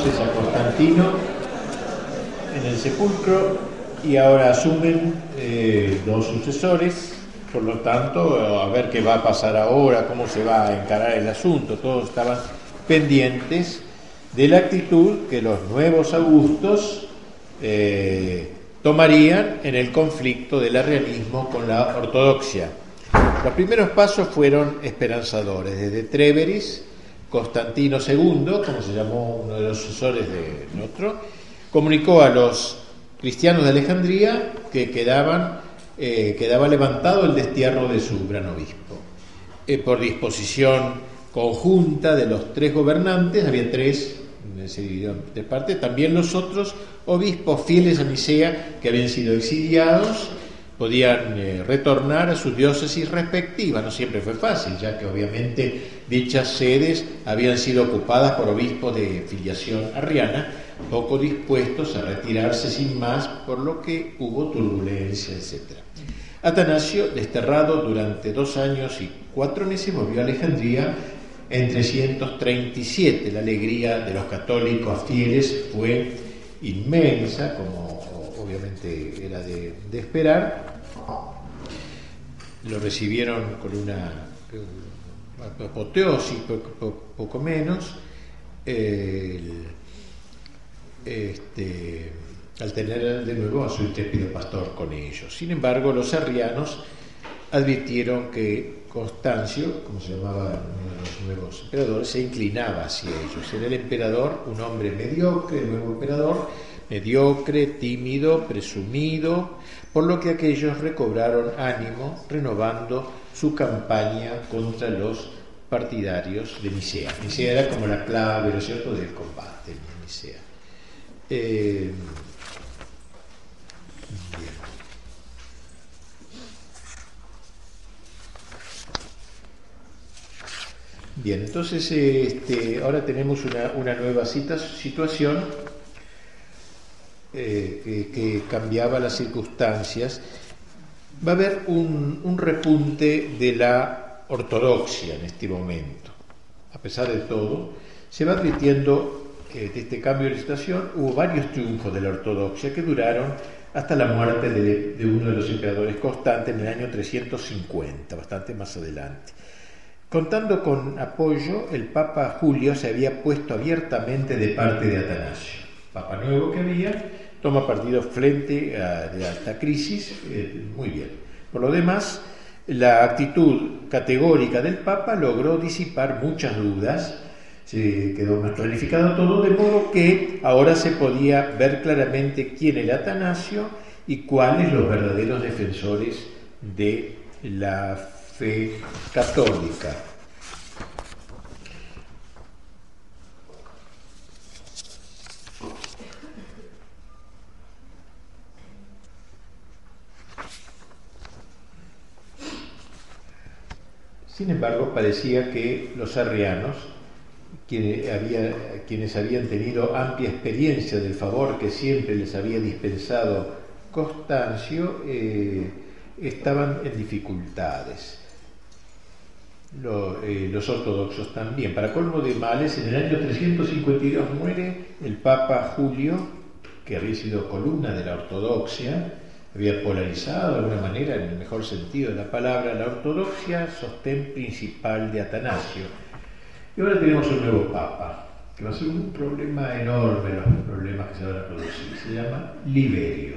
entonces a Constantino en el sepulcro y ahora asumen eh, los sucesores, por lo tanto, a ver qué va a pasar ahora, cómo se va a encarar el asunto. Todos estaban pendientes de la actitud que los nuevos augustos eh, tomarían en el conflicto del arrianismo con la ortodoxia. Los primeros pasos fueron esperanzadores, desde Treveris, Constantino II, como se llamó uno de los sucesores de otro, comunicó a los cristianos de Alejandría que quedaban, eh, quedaba levantado el destierro de su gran obispo. Eh, por disposición conjunta de los tres gobernantes, había tres, se dividió en tres partes, también los otros obispos fieles a Nicea que habían sido exiliados podían eh, retornar a sus diócesis respectivas. No siempre fue fácil, ya que obviamente dichas sedes habían sido ocupadas por obispos de filiación arriana, poco dispuestos a retirarse sin más, por lo que hubo turbulencia, etc. Atanasio, desterrado durante dos años y cuatro meses, volvió a Alejandría en 337. La alegría de los católicos fieles fue inmensa, como obviamente era de, esperar. Lo recibieron con una apoteosis, poco, menos, este, al tener de nuevo a su intrépido pastor con ellos. Sin embargo, los arrianos advirtieron que Constancio, como se llamaba uno de los nuevos emperadores, se inclinaba hacia ellos. Era el emperador un hombre mediocre, el nuevo emperador, mediocre, tímido, presumido, por lo que aquellos recobraron ánimo renovando su campaña contra los partidarios de Nicea. Nicea era como la clave, ¿no cierto?, del combate en Nicea. Eh, bien. entonces este, ahora tenemos una, nueva situación eh, que, cambiaba las circunstancias, va a haber un, repunte de la ortodoxia en este momento. A pesar de todo, se va advirtiendo de este cambio de situación, hubo varios triunfos de la ortodoxia que duraron hasta la muerte de, de, uno de los emperadores constantes en el año 350, bastante más adelante. Contando con apoyo, el Papa Julio se había puesto abiertamente de parte de Atanasio, Papa nuevo que había, toma partido frente a, esta crisis, eh, muy bien. Por lo demás, la actitud categórica del Papa logró disipar muchas dudas, se quedó más clarificado todo, de modo que ahora se podía ver claramente quién era Atanasio y cuáles los verdaderos defensores de la fe católica. Sin embargo, parecía que los arrianos, quienes, habían tenido amplia experiencia del favor que siempre les había dispensado Constancio, eh, estaban en dificultades. Eh, los ortodoxos también. Para colmo de males, en el año 352 muere el Papa Julio, que había sido columna de la ortodoxia, había polarizado de alguna manera, en el mejor sentido de la palabra, la ortodoxia, sostén principal de Atanasio. Y ahora tenemos un nuevo papa, que va a ser un problema enorme, los problemas que se van a producir. Se llama Liberio.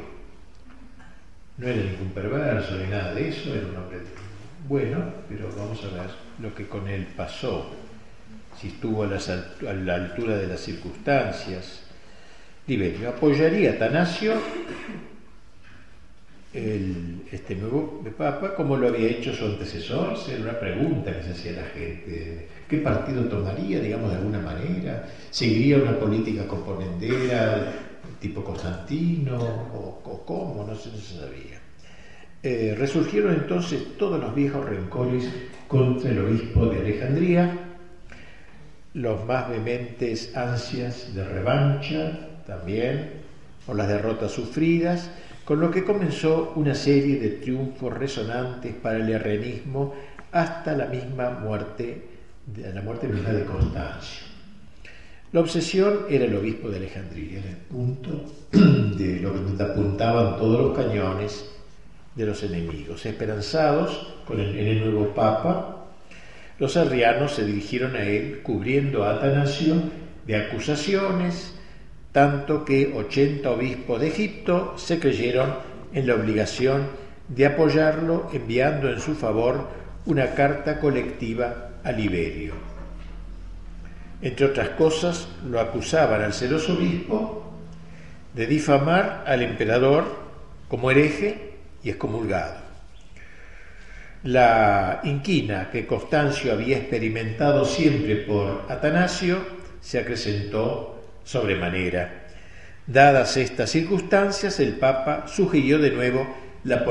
No era ningún perverso ni nada de eso, era un hombre bueno, pero vamos a ver lo que con él pasó, si estuvo a, la altura de las circunstancias. Liberio apoyaría a Atanasio el, este nuevo Papa, como lo había hecho su antecesor, era una pregunta que se hacía la gente. ¿Qué partido tomaría, digamos, de alguna manera? ¿Seguiría una política componendera tipo Constantino o, cómo? No se, sabía. Eh, resurgieron entonces todos los viejos rencores contra el obispo de Alejandría, los más vehementes ansias de revancha también por las derrotas sufridas, con lo que comenzó una serie de triunfos resonantes para el herrenismo hasta la misma muerte, la muerte misma de Constancio. La obsesión era el obispo de Alejandría, era el punto de lo que apuntaban todos los cañones de los enemigos. Esperanzados con el, en el nuevo papa, los arrianos se dirigieron a él cubriendo a Atanasio de acusaciones, tanto que 80 obispos de Egipto se creyeron en la obligación de apoyarlo enviando en su favor una carta colectiva a Liberio. Entre otras cosas, lo acusaban al celoso obispo de difamar al emperador como hereje y excomulgado. La inquina que Constancio había experimentado siempre por Atanasio se acrecentó sobremanera. Dadas estas circunstancias, el Papa sugirió de nuevo la,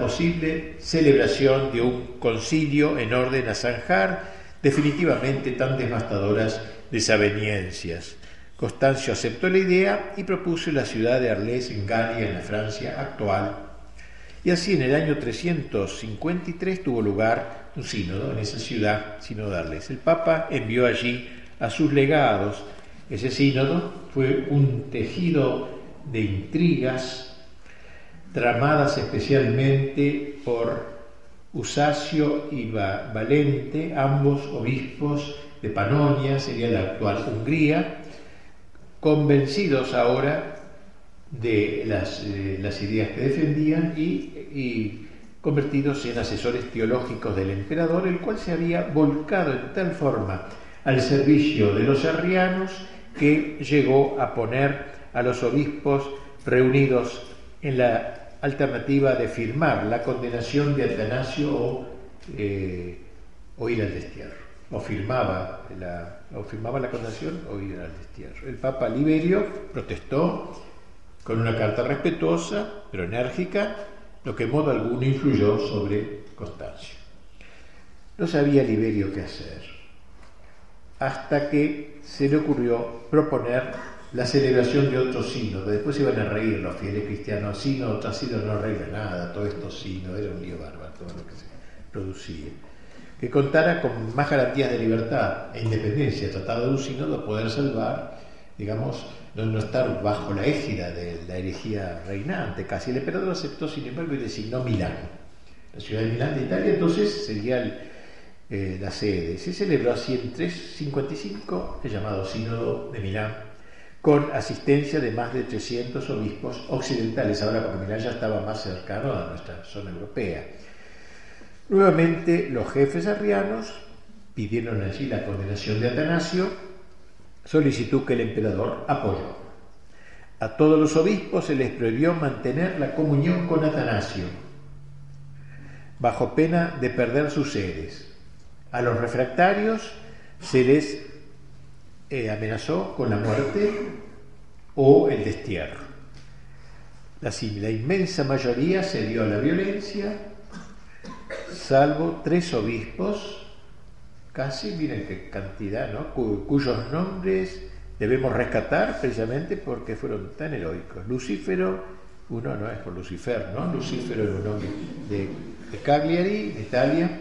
posible celebración de un concilio en orden a zanjar definitivamente tan devastadoras desaveniencias. Constancio aceptó la idea y propuso la ciudad de Arles en Galia, en la Francia actual. Y así en el año 353 tuvo lugar un sínodo en esa ciudad, sínodo de Arles. El Papa envió allí a sus legados. Ese sínodo fue un tejido de intrigas tramadas especialmente por Usacio y Valente, ambos obispos de Panonia, sería la actual Hungría, convencidos ahora de las, eh, las ideas que defendían y, y, convertidos en asesores teológicos del emperador, el cual se había volcado en tal forma al servicio de los arrianos que llegó a poner a los obispos reunidos en la alternativa de firmar la condenación de Atanasio o, eh, o ir al destierro. O firmaba, la, o firmaba la condenación o ir al destierro. El Papa Liberio protestó con una carta respetuosa, pero enérgica, lo que en modo alguno influyó sobre Constancio. No sabía Liberio qué hacer, hasta que se le ocurrió proponer la celebración de otro sínodo. Después iban a reír los fieles cristianos, sínodo otra sínodo no arregla nada, todo esto sínodo, era un lío bárbaro todo lo que se producía. Que contara con más garantías de libertad e independencia, tratado de un sínodo, poder salvar, digamos, no, estar bajo la égida de la herejía reinante. Casi el emperador aceptó, sin embargo, y designó Milán. La ciudad de Milán de Italia entonces sería eh, la sede. Se celebró así en 355 el llamado Sínodo de Milán con asistencia de más de 300 obispos occidentales, ahora porque Milán ya estaba más cercano a nuestra zona europea. Nuevamente los jefes arrianos pidieron allí la condenación de Atanasio, solicitud que el emperador apoyó. A todos los obispos se les prohibió mantener la comunión con Atanasio, bajo pena de perder sus sedes. A los refractarios se les eh, amenazó con la muerte o el destierro. La, inmensa mayoría se dio a la violencia, salvo tres obispos, casi, miren qué cantidad, ¿no? cuyos nombres debemos rescatar precisamente porque fueron tan heroicos. Lucífero, uno no es por Lucifer, ¿no? Lucífero era un nombre de, de Cagliari, de Italia,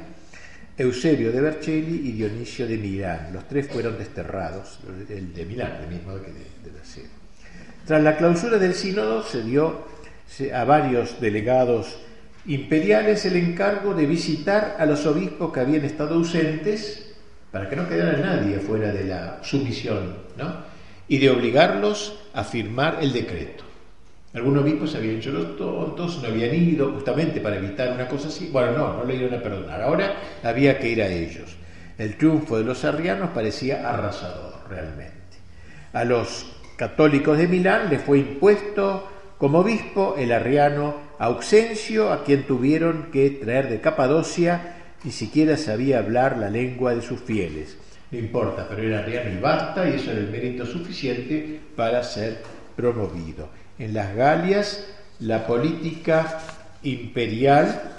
Eusebio de Vercelli y Dionisio de Milán. Los tres fueron desterrados, el de Milán, el mismo que de, sede. Tras la clausura del sínodo se dio a varios delegados imperiales el encargo de visitar a los obispos que habían estado ausentes para que no quedara nadie fuera de la sumisión, ¿no? y de obligarlos a firmar el decreto. Algunos obispos se habían hecho los tontos, no habían ido justamente para evitar una cosa así. Bueno, no, no le iban a perdonar. Ahora había que ir a ellos. El triunfo de los arrianos parecía arrasador realmente. A los católicos de Milán les fue impuesto como obispo el arriano Auxencio, a quien tuvieron que traer de Capadocia, ni siquiera sabía hablar la lengua de sus fieles. No importa, pero era arriano y basta, y eso era el mérito suficiente para ser promovido en las Galias la política imperial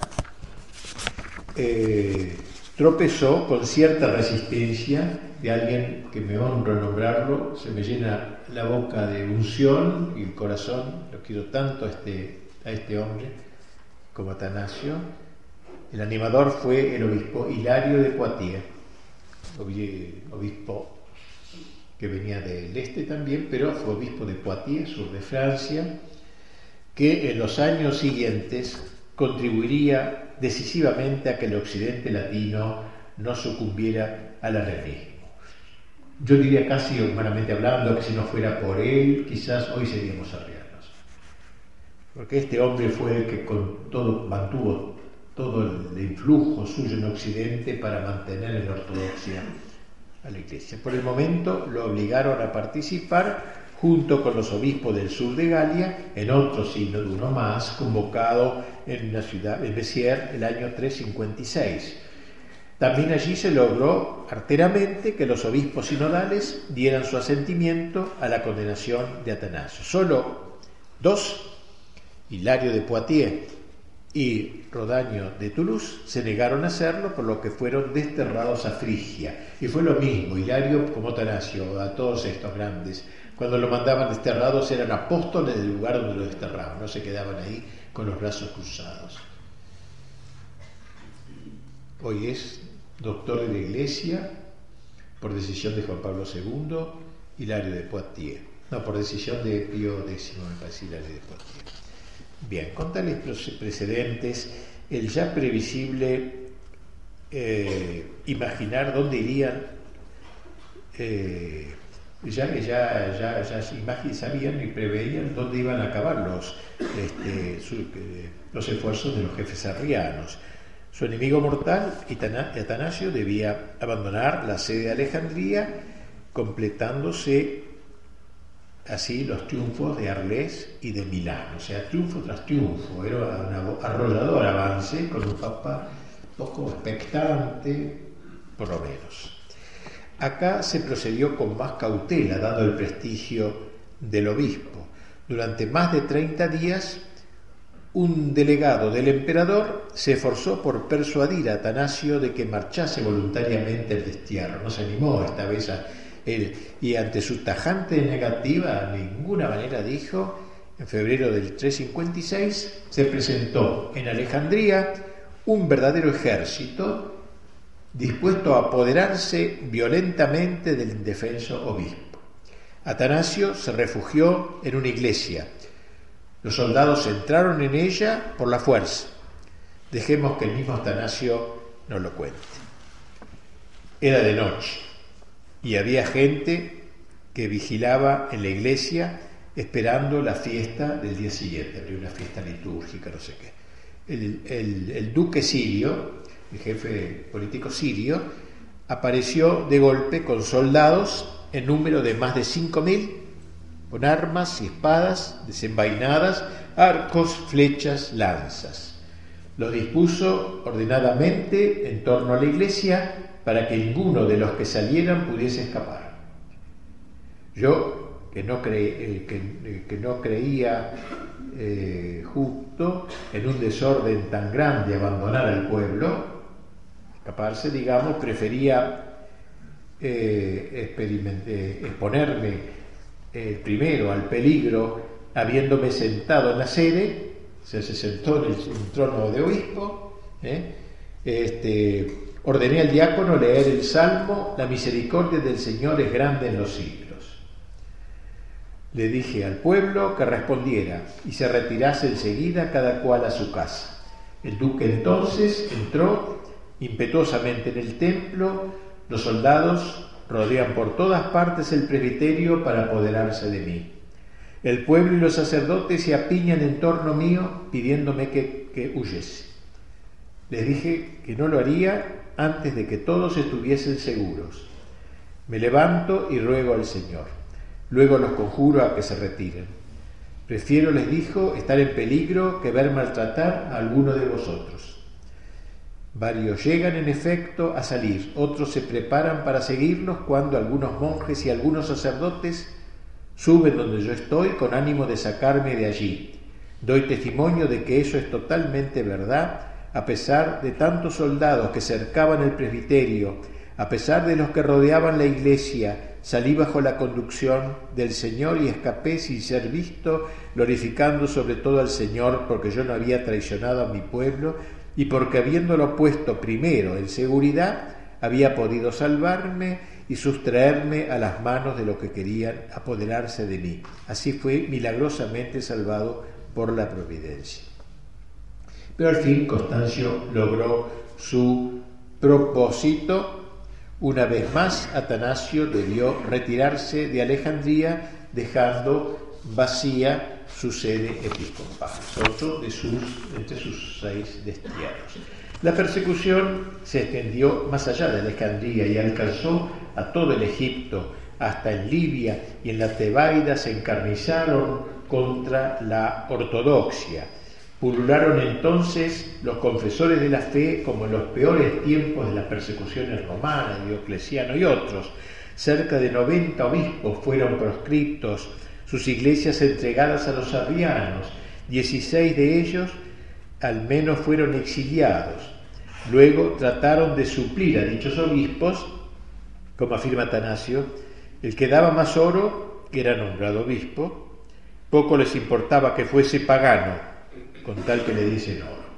eh, tropezó con cierta resistencia de alguien que me honro nombrarlo, se me llena la boca de unción y el corazón, lo quiero tanto a este, a este hombre como Atanasio. El animador fue el obispo Hilario de Poitiers, obispo que venía del este también, pero fue obispo de Poitiers, sur de Francia, que en los años siguientes contribuiría decisivamente a que el occidente latino no sucumbiera al arrianismo. Yo diría casi humanamente hablando que si no fuera por él, quizás hoy seríamos arrianos. Porque este hombre fue el que con todo mantuvo todo el influjo suyo en Occidente para mantener en ortodoxia a la Iglesia. Por el momento lo obligaron a participar junto con los obispos del sur de Galia en otro de uno más, convocado en la ciudad de Béziers el año 356. También allí se logró arteramente que los obispos sinodales dieran su asentimiento a la condenación de Atanasio. Solo dos, Hilario de Poitiers y Rodaño de Toulouse se negaron a hacerlo, por lo que fueron desterrados a Frigia. Y fue lo mismo, Hilario como Tanasio, a todos estos grandes. Cuando lo mandaban desterrados eran apóstoles del lugar donde lo desterraban, no se quedaban ahí con los brazos cruzados. Hoy es doctor de la Iglesia por decisión de Juan Pablo II, Hilario de Poitiers. No, por decisión de Pío X, me parece, Hilario de Poitiers. Bien, con tales precedentes, el ya previsible eh, imaginar dónde irían, eh, ya, ya, ya, ya sabían y preveían dónde iban a acabar los, este, eh, los esfuerzos de los jefes arrianos. Su enemigo mortal, Atanasio, debía abandonar la sede de Alejandría, completándose así los triunfos de Arles y de Milán, o sea, triunfo tras triunfo, era un arrollador avance con un papa poco expectante, por lo menos. Acá se procedió con más cautela, dado el prestigio del obispo. Durante más de 30 días, un delegado del emperador se esforzó por persuadir a Atanasio de que marchase voluntariamente el destierro. No se animó esta vez a y ante su tajante negativa, de ninguna manera dijo, en febrero del 356 se presentó en Alejandría un verdadero ejército dispuesto a apoderarse violentamente del indefenso obispo. Atanasio se refugió en una iglesia. Los soldados entraron en ella por la fuerza. Dejemos que el mismo Atanasio nos lo cuente. Era de noche y había gente que vigilaba en la iglesia esperando la fiesta del día siguiente, había una fiesta litúrgica, no sé qué. El, duque sirio, el jefe político sirio, apareció de golpe con soldados en número de más de 5.000, con armas y espadas desenvainadas, arcos, flechas, lanzas. Los dispuso ordenadamente en torno a la iglesia para que ninguno de los que salieran pudiese escapar. Yo, que no, eh, eh, que, no creía eh, justo en un desorden tan grande abandonar al pueblo, escaparse, digamos, prefería exponerme primero al peligro habiéndome sentado en la sede, se, sentó en el, trono de obispo, este, Ordené al diácono leer el salmo, la misericordia del Señor es grande en los siglos. Le dije al pueblo que respondiera y se retirase enseguida cada cual a su casa. El duque entonces entró impetuosamente en el templo, los soldados rodean por todas partes el presbiterio para apoderarse de mí. El pueblo y los sacerdotes se apiñan en torno mío pidiéndome que, que huyese. Les dije que no lo haría antes de que todos estuviesen seguros. Me levanto y ruego al Señor. Luego los conjuro a que se retiren. Prefiero, les dijo, estar en peligro que ver maltratar a alguno de vosotros. Varios llegan en efecto a salir, otros se preparan para seguirlos cuando algunos monjes y algunos sacerdotes suben donde yo estoy con ánimo de sacarme de allí. Doy testimonio de que eso es totalmente verdad a pesar de tantos soldados que cercaban el presbiterio, a pesar de los que rodeaban la iglesia, salí bajo la conducción del Señor y escapé sin ser visto, glorificando sobre todo al Señor porque yo no había traicionado a mi pueblo y porque habiéndolo puesto primero en seguridad, había podido salvarme y sustraerme a las manos de los que querían apoderarse de mí. Así fue milagrosamente salvado por la providencia. Pero al fin Constancio logró su propósito. Una vez más, Atanasio debió retirarse de Alejandría, dejando vacía su sede episcopal, otro de sus, entre sus seis destierros. La persecución se extendió más allá de Alejandría y alcanzó a todo el Egipto, hasta en Libia y en la Tebaida se encarnizaron contra la ortodoxia. Pulularon entonces los confesores de la fe como en los peores tiempos de las persecuciones romanas, Diocleciano y otros. Cerca de 90 obispos fueron proscriptos, sus iglesias entregadas a los arrianos, 16 de ellos al menos fueron exiliados. Luego trataron de suplir a dichos obispos, como afirma Atanasio, el que daba más oro, que era nombrado obispo, poco les importaba que fuese pagano, con tal que le dicen oro.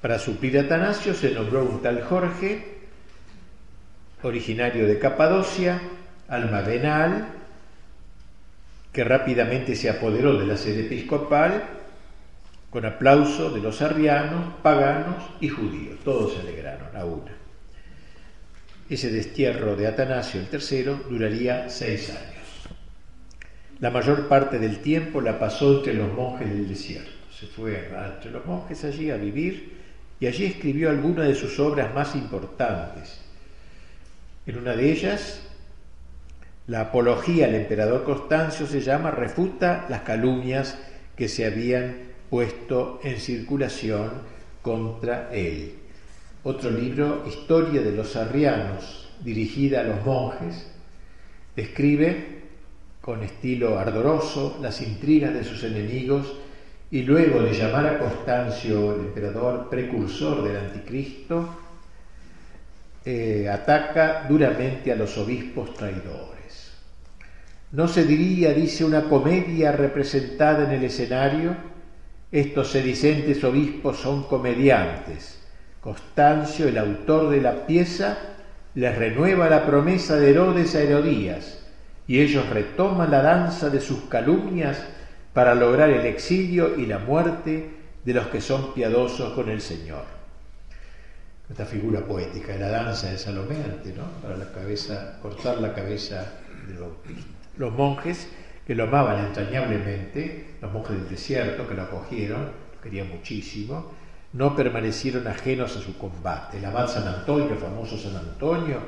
Para suplir a Atanasio se nombró un tal Jorge, originario de Capadocia, almadenal, que rápidamente se apoderó de la sede episcopal con aplauso de los arrianos, paganos y judíos. Todos se alegraron a una. Ese destierro de Atanasio el III duraría seis años. La mayor parte del tiempo la pasó entre los monjes del desierto. Se fue entre los monjes allí a vivir y allí escribió algunas de sus obras más importantes. En una de ellas, la apología al emperador Constancio se llama Refuta las calumnias que se habían puesto en circulación contra él. Otro libro, Historia de los Arrianos, dirigida a los monjes, describe con estilo ardoroso las intrigas de sus enemigos y luego de llamar a Constancio, el emperador precursor del anticristo, eh, ataca duramente a los obispos traidores. No se diría, dice, una comedia representada en el escenario. Estos sedicentes obispos son comediantes. Constancio, el autor de la pieza, les renueva la promesa de Herodes a Herodías y ellos retoman la danza de sus calumnias para lograr el exilio y la muerte de los que son piadosos con el Señor. Esta figura poética de la danza de Salomé, ¿no? Para la cabeza, cortar la cabeza del bautista los monjes que lo amaban entrañablemente, los monjes del desierto que lo acogieron, lo querían muchísimo, no permanecieron ajenos a su combate. El abad San Antonio, el famoso San Antonio,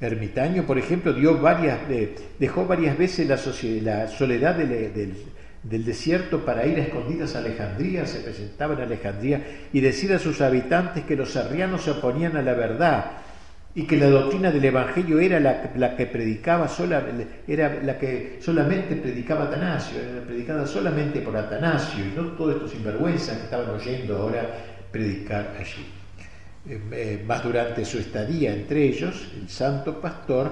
ermitaño, por ejemplo, dio varias, dejó varias veces la, soledad del, desierto para ir a escondidas a Alejandría, se presentaba en Alejandría y decir a sus habitantes que los arrianos se oponían a la verdad, y que la doctrina del Evangelio era la, que predicaba era la que solamente predicaba Atanasio, era predicada solamente por Atanasio y no todos estos sinvergüenzas que estaban oyendo ahora predicar allí. Eh, más durante su estadía entre ellos, el santo pastor,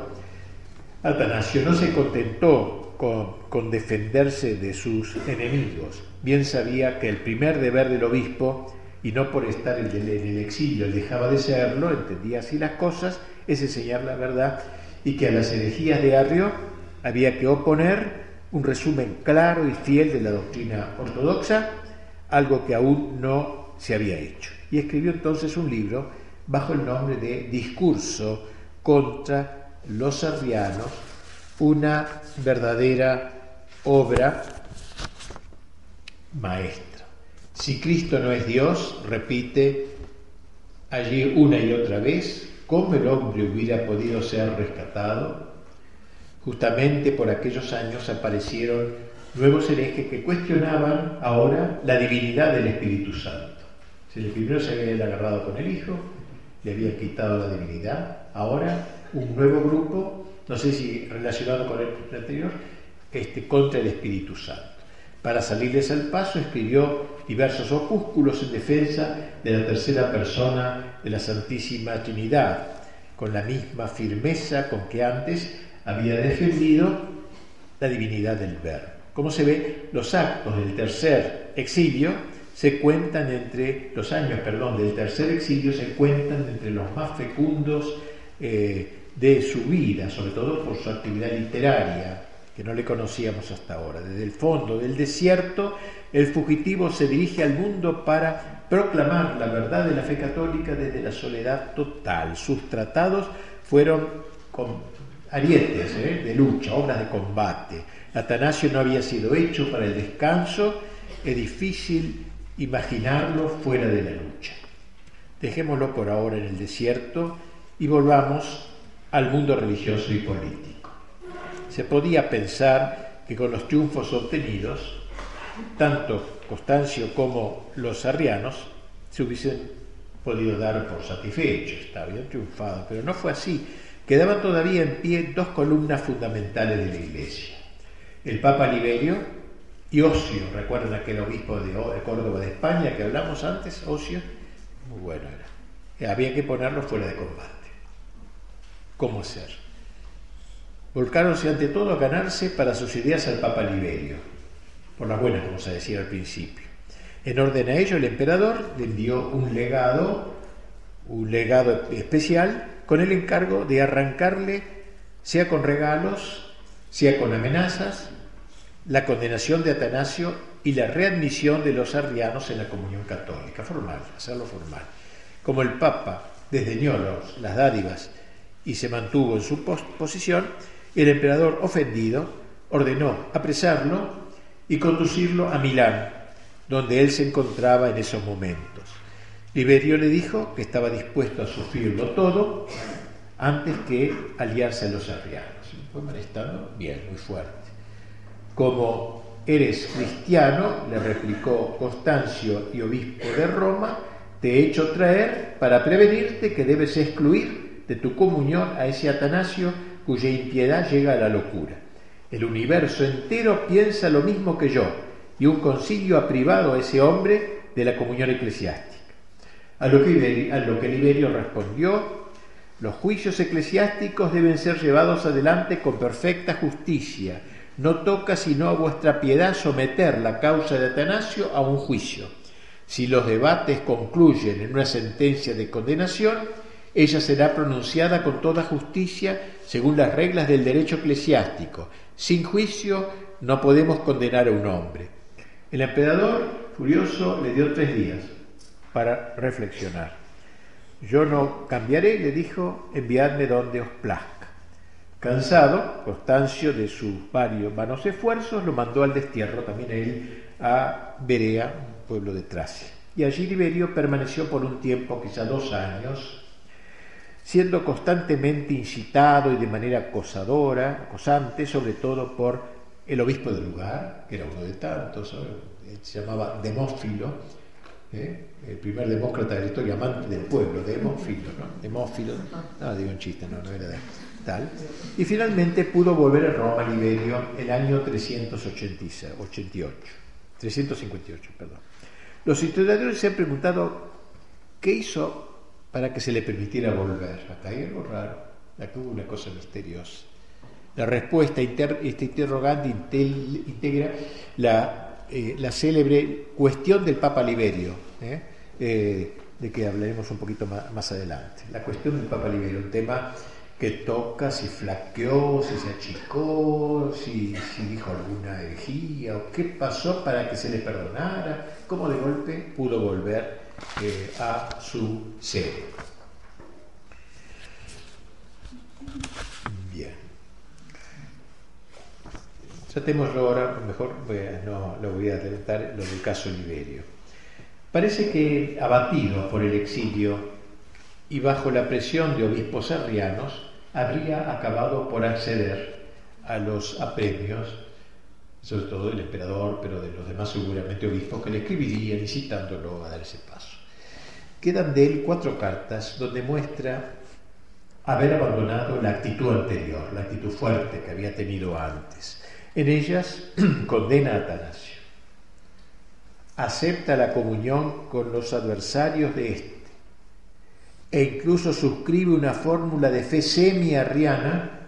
Atanasio no se contentó con, con defenderse de sus enemigos, bien sabía que el primer deber del obispo y no por estar en el, exilio dejaba de serlo, entendía así las cosas, es enseñar la verdad y que a las herejías de Arrio había que oponer un resumen claro y fiel de la doctrina ortodoxa, algo que aún no se había hecho. Y escribió entonces un libro bajo el nombre de Discurso contra los arrianos, una verdadera obra maestra. Si Cristo no es Dios, repite allí una y otra vez, ¿cómo el hombre hubiera podido ser rescatado? Justamente por aquellos años aparecieron nuevos herejes que cuestionaban ahora la divinidad del Espíritu Santo. Si el primero se había agarrado con el Hijo, le había quitado la divinidad, ahora un nuevo grupo, no sé si relacionado con el anterior, este, contra el Espíritu Santo. Para salirles al paso escribió diversos opúsculos en defensa de la tercera persona de la Santísima Trinidad, con la misma firmeza con que antes había defendido la divinidad del Verbo. Como se ve, los actos del tercer exilio se cuentan entre los años, perdón, del tercer exilio se cuentan entre los más fecundos eh, de su vida, sobre todo por su actividad literaria, que no le conocíamos hasta ahora. Desde el fondo del desierto, el fugitivo se dirige al mundo para proclamar la verdad de la fe católica desde la soledad total. Sus tratados fueron con arietes ¿eh? de lucha, obras de combate. Atanasio no había sido hecho para el descanso, es difícil imaginarlo fuera de la lucha. Dejémoslo por ahora en el desierto y volvamos al mundo religioso y político. Se podía pensar que con los triunfos obtenidos, tanto Constancio como los arrianos se hubiesen podido dar por satisfechos, habían triunfado, pero no fue así. Quedaban todavía en pie dos columnas fundamentales de la Iglesia. El Papa Liberio y Ocio, recuerdan aquel obispo de Córdoba de España que hablamos antes, Ocio, muy bueno era. Había que ponerlo fuera de combate. ¿Cómo hacer? Volcáronse ante todo a ganarse para sus ideas al Papa Liberio, por las buenas, vamos a decir al principio. En orden a ello, el emperador le envió un legado, un legado especial, con el encargo de arrancarle, sea con regalos, sea con amenazas, la condenación de Atanasio y la readmisión de los arrianos en la comunión católica, formal, hacerlo formal. Como el Papa desdeñó las dádivas y se mantuvo en su posición, el emperador ofendido ordenó apresarlo y conducirlo a Milán, donde él se encontraba en esos momentos. Liberio le dijo que estaba dispuesto a sufrirlo todo antes que aliarse a los arrianos. Fue bien, muy fuerte. Como eres cristiano, le replicó Constancio y obispo de Roma, te he hecho traer para prevenirte que debes excluir de tu comunión a ese Atanasio cuya impiedad llega a la locura. El universo entero piensa lo mismo que yo, y un concilio ha privado a ese hombre de la comunión eclesiástica. A lo que, a lo que Liberio respondió, los juicios eclesiásticos deben ser llevados adelante con perfecta justicia, no toca sino a vuestra piedad someter la causa de Atanasio a un juicio. Si los debates concluyen en una sentencia de condenación, ella será pronunciada con toda justicia según las reglas del derecho eclesiástico. Sin juicio no podemos condenar a un hombre. El emperador, furioso, le dio tres días para reflexionar. Yo no cambiaré, le dijo, enviadme donde os plazca. Cansado, Constancio de sus varios vanos esfuerzos, lo mandó al destierro también él a Berea, pueblo de Tracia. Y allí Liberio permaneció por un tiempo, quizá dos años, siendo constantemente incitado y de manera acosadora, acosante, sobre todo por el obispo del lugar, que era uno de tantos, se llamaba Demófilo, ¿eh? el primer demócrata de la historia, amante del pueblo, Demófilo, ¿no? Demófilo, no digo un chiste, no, no era de y finalmente pudo volver a Roma Liberio el año 388, 358. Perdón. Los historiadores se han preguntado qué hizo para que se le permitiera volver. Acá hay algo raro, acá hubo una cosa misteriosa. La respuesta este interrogante integra la, eh, la, célebre cuestión del Papa Liberio, ¿eh? Eh, de que hablaremos un poquito más, más adelante. La cuestión del Papa Liberio, un tema que toca, si flaqueó, si se achicó, si, dijo alguna herejía, o qué pasó para que se le perdonara, cómo de golpe pudo volver eh, a su sede. Bien. Tratémoslo ahora, mejor no lo voy a adelantar, lo del caso Liberio. Parece que abatido por el exilio y bajo la presión de obispos arrianos habría acabado por acceder a los apremios, sobre todo del emperador, pero de los demás seguramente obispos que le escribirían incitándolo a dar ese paso. Quedan de él cuatro cartas donde muestra haber abandonado la actitud anterior, la actitud fuerte que había tenido antes. En ellas condena a Atanasio, acepta la comunión con los adversarios de este, e incluso suscribe una fórmula de fe semi-arriana,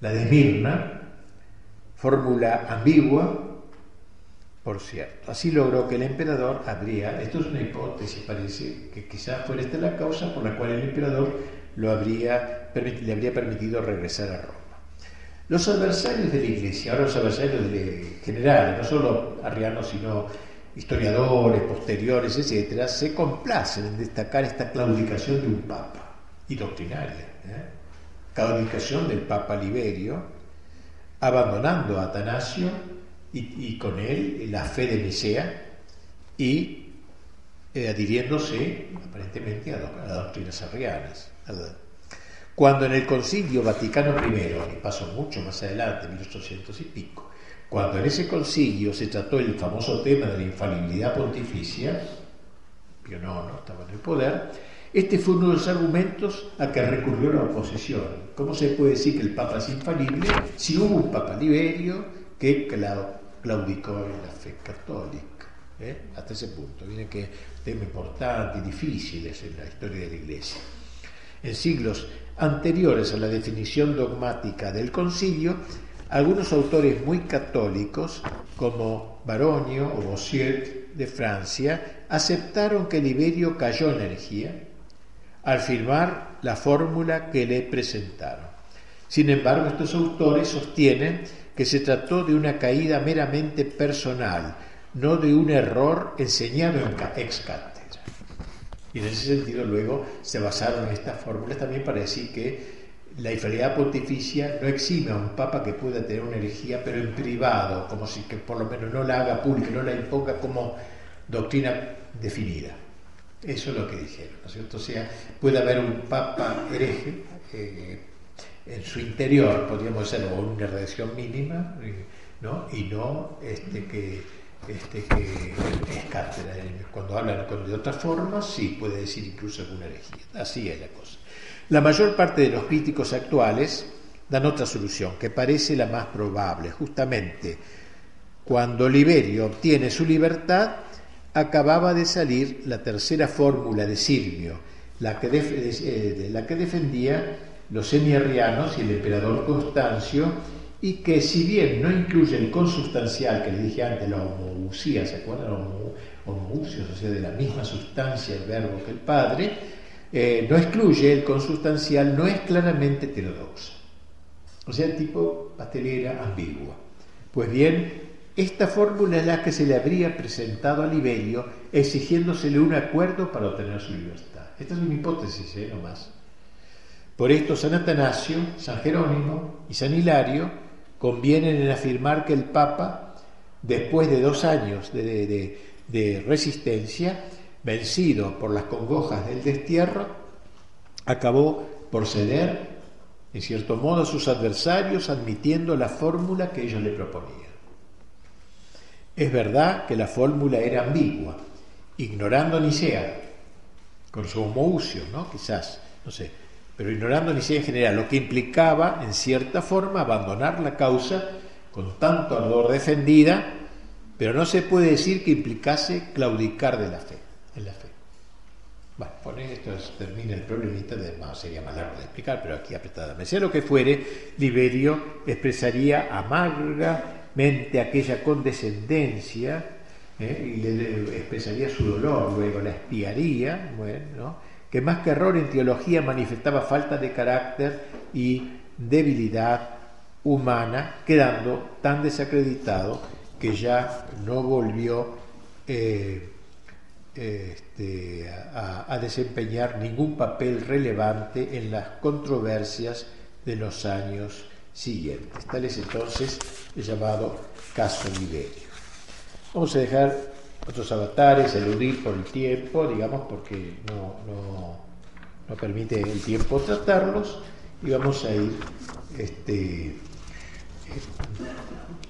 la de Mirna, fórmula ambigua, por cierto. Así logró que el emperador habría, esto es una hipótesis, parece que quizás fuera esta la causa por la cual el emperador lo habría, le habría permitido regresar a Roma. Los adversarios de la Iglesia, ahora los adversarios generales, no solo arrianos, sino historiadores, posteriores, etcétera, se complacen en destacar esta claudicación de un papa y doctrinaria. ¿eh? Claudicación del papa Liberio, abandonando a Atanasio y, con él la fe de Nicea y eh, adhiriéndose aparentemente a, las doctrinas arrianas. Cuando en el Concilio Vaticano I, y pasó mucho más adelante, 1800 y pico, cuando en ese concilio se trató el famoso tema de la infalibilidad pontificia, Pío no estaba en el poder, este fue uno de los argumentos a que recurrió la oposición. ¿Cómo se puede decir que el Papa es infalible si hubo un Papa Liberio que claudicó en la fe católica? ¿eh? Hasta ese punto. Viene que tema importante y en la historia de la Iglesia. En siglos anteriores a la definición dogmática del concilio, algunos autores muy católicos, como Baronio o Bossier de Francia, aceptaron que Liberio cayó en herejía al firmar la fórmula que le presentaron. Sin embargo, estos autores sostienen que se trató de una caída meramente personal, no de un error enseñado en ex. Y en ese sentido luego se basaron en estas fórmulas también para decir que la infalibilidad pontificia no exime a un papa que pueda tener una herejía, pero en privado, como si que por lo menos no la haga pública, no la imponga como doctrina definida. Eso es lo que dijeron, ¿no es cierto? O sea, puede haber un papa hereje eh, en su interior, podríamos o una redacción mínima, ¿no? Y no este, que, este, que es cátedra. Cuando hablan de otra forma, sí puede decir incluso alguna herejía. Así es la cosa. La mayor parte de los críticos actuales dan otra solución, que parece la más probable. Justamente, cuando Liberio obtiene su libertad, acababa de salir la tercera fórmula de Silvio, la que, eh, que defendía los semiarrianos y el emperador Constancio, y que si bien no incluye el consubstancial que le dije antes, la homousía, ¿se acuerdan? Homoousios, o sea, de la misma sustancia el verbo que el padre, eh, no excluye el consubstancial, no es claramente heterodoxa. O sea, tipo pastelera ambigua. Pues bien, esta fórmula es la que se le habría presentado a Liberio exigiéndosele un acuerdo para obtener su libertad. Esta es una hipótesis, ¿eh? no más. Por esto San Atanasio, San Jerónimo y San Hilario convienen en afirmar que el Papa, después de dos años de, resistencia, vencido por las congojas del destierro, acabó por ceder, en cierto modo, a sus adversarios, admitiendo la fórmula que ellos le proponían. Es verdad que la fórmula era ambigua, ignorando Nicea, con su homoucio, ¿no? Quizás, no sé, pero ignorando Nicea en general, lo que implicaba, en cierta forma, abandonar la causa con tanto ardor defendida, pero no se puede decir que implicase claudicar de la fe, en la fe. Bueno, por esto termina el problemita, de, más sería más largo de explicar, pero aquí apretadamente. Sea lo que fuere, Liberio expresaría amarga mente aquella condescendencia ¿eh? y le expresaría su dolor, luego la espiaría, bueno, que más que error en teología manifestaba falta de carácter y debilidad humana, quedando tan desacreditado que ya no volvió eh, este, a, desempeñar ningún papel relevante en las controversias de los años siguientes. Tal es entonces el llamado caso Liberio. Vamos a dejar otros avatares, eludir por el tiempo, digamos, porque no, no, permite el tiempo tratarlos, y vamos a ir este, eh,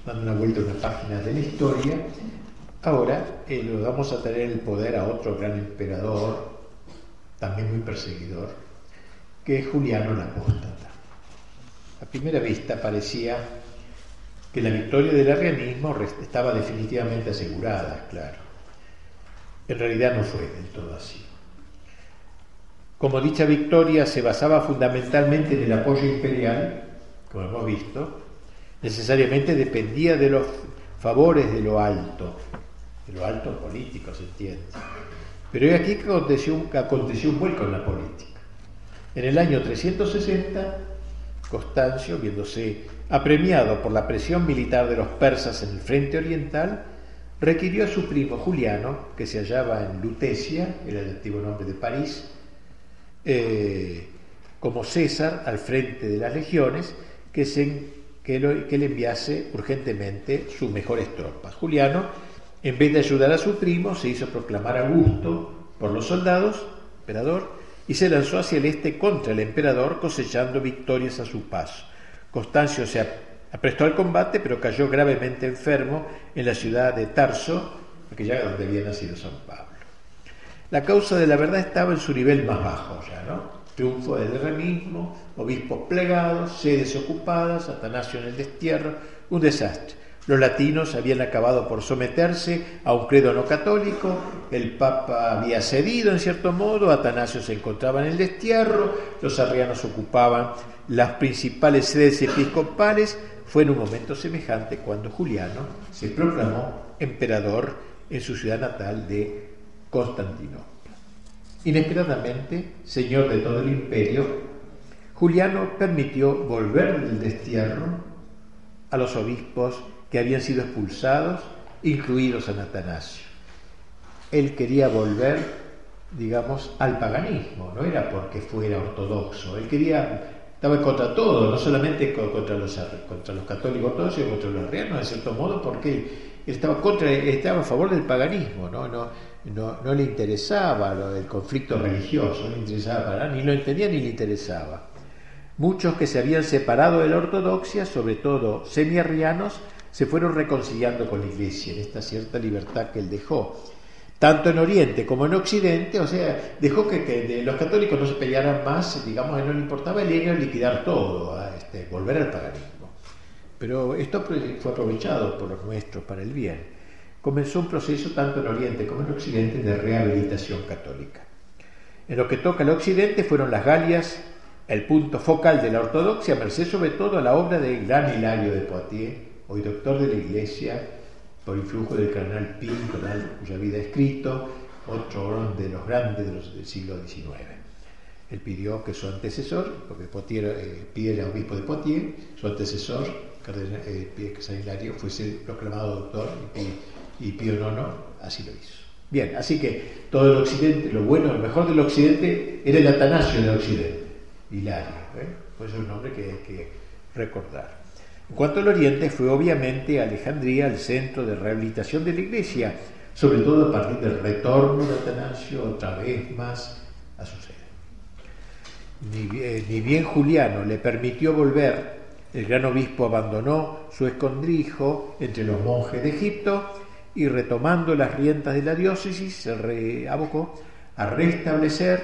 dando una vuelta a una página de la historia. Ahora eh, lo vamos a tener el poder a otro gran emperador, también muy perseguidor, que es Juliano la Apóstata. A primera vista parecía que la victoria del arrianismo estaba definitivamente asegurada, claro. En realidad no fue del todo así. Como dicha victoria se basaba fundamentalmente en el apoyo imperial, como hemos visto, necesariamente dependía de los favores de lo alto, de lo alto político, se entiende. Pero es aquí que aconteció un, vuelco en la política. En el año 360, Constancio, viéndose apremiado por la presión militar de los persas en el frente oriental, requirió a su primo Juliano, que se hallaba en Lutecia, era el antiguo nombre de París, eh, como César al frente de las legiones, que, que, le enviase urgentemente sus mejores tropas. Juliano, en vez de ayudar a su primo, se hizo proclamar Augusto por los soldados, emperador, y se lanzó hacia el este contra el emperador, cosechando victorias a su paso. Constancio se aprestó al combate, pero cayó gravemente enfermo en la ciudad de Tarso, aquella donde había nacido San Pablo. La causa de la verdad estaba en su nivel más bajo ya, ¿no? Triunfo del remismo, obispos plegados, sedes ocupadas, Atanasio en el destierro, un desastre. Los latinos habían acabado por someterse a un credo no católico, el Papa había cedido en cierto modo, Atanasio se encontraba en el destierro, los arrianos ocupaban las principales sedes episcopales, fue en un momento semejante cuando Juliano se proclamó emperador en su ciudad natal de Constantinopla. Inesperadamente, señor de todo el imperio, Juliano permitió volver del destierro a los obispos que habían sido expulsados, incluidos San Atanasio. Él quería volver, digamos, al paganismo, no era porque fuera ortodoxo, él quería, estaba contra todo, no solamente contra los, contra los católicos ortodoxos, contra los arrianos, de cierto modo, porque estaba, contra, estaba a favor del paganismo, no, no, no, no le interesaba lo del conflicto religioso, no le interesaba para nada, ni lo entendía ni le interesaba. Muchos que se habían separado de la ortodoxia, sobre todo semiarrianos, se fueron reconciliando con la Iglesia en esta cierta libertad que él dejó. Tanto en Oriente como en Occidente, o sea, dejó que, los católicos no se pelearan más, digamos, no le importaba el era liquidar todo, este, volver al paganismo. Pero esto fue aprovechado por los nuestros para el bien. Comenzó un proceso tanto en Oriente como en Occidente de rehabilitación católica. En lo que toca al Occidente fueron las Galias el punto focal de la ortodoxia, merced sobre todo a la obra de gran Hilario de Poitiers, hoy doctor de la Iglesia, por influjo del cardenal Pío, cuya vida ha escrito, otro de los grandes del siglo XIX. Él pidió que su antecesor, porque Poitiers eh, al obispo de Poitiers, su antecesor, cardenal, eh, San Hilario, fuese proclamado doctor y, y Pío IX así lo hizo. Bien, así que todo el occidente, lo bueno, lo mejor del occidente era el Atanasio del occidente, Hilario, ¿eh? pues es un nombre que hay que recordar. En cuanto al oriente, fue obviamente Alejandría el centro de rehabilitación de la iglesia, sobre todo a partir del retorno de Atanasio otra vez más a su sede. Ni bien, Juliano le permitió volver, el gran obispo abandonó su escondrijo entre los monjes de Egipto y retomando las riendas de la diócesis se reabocó a restablecer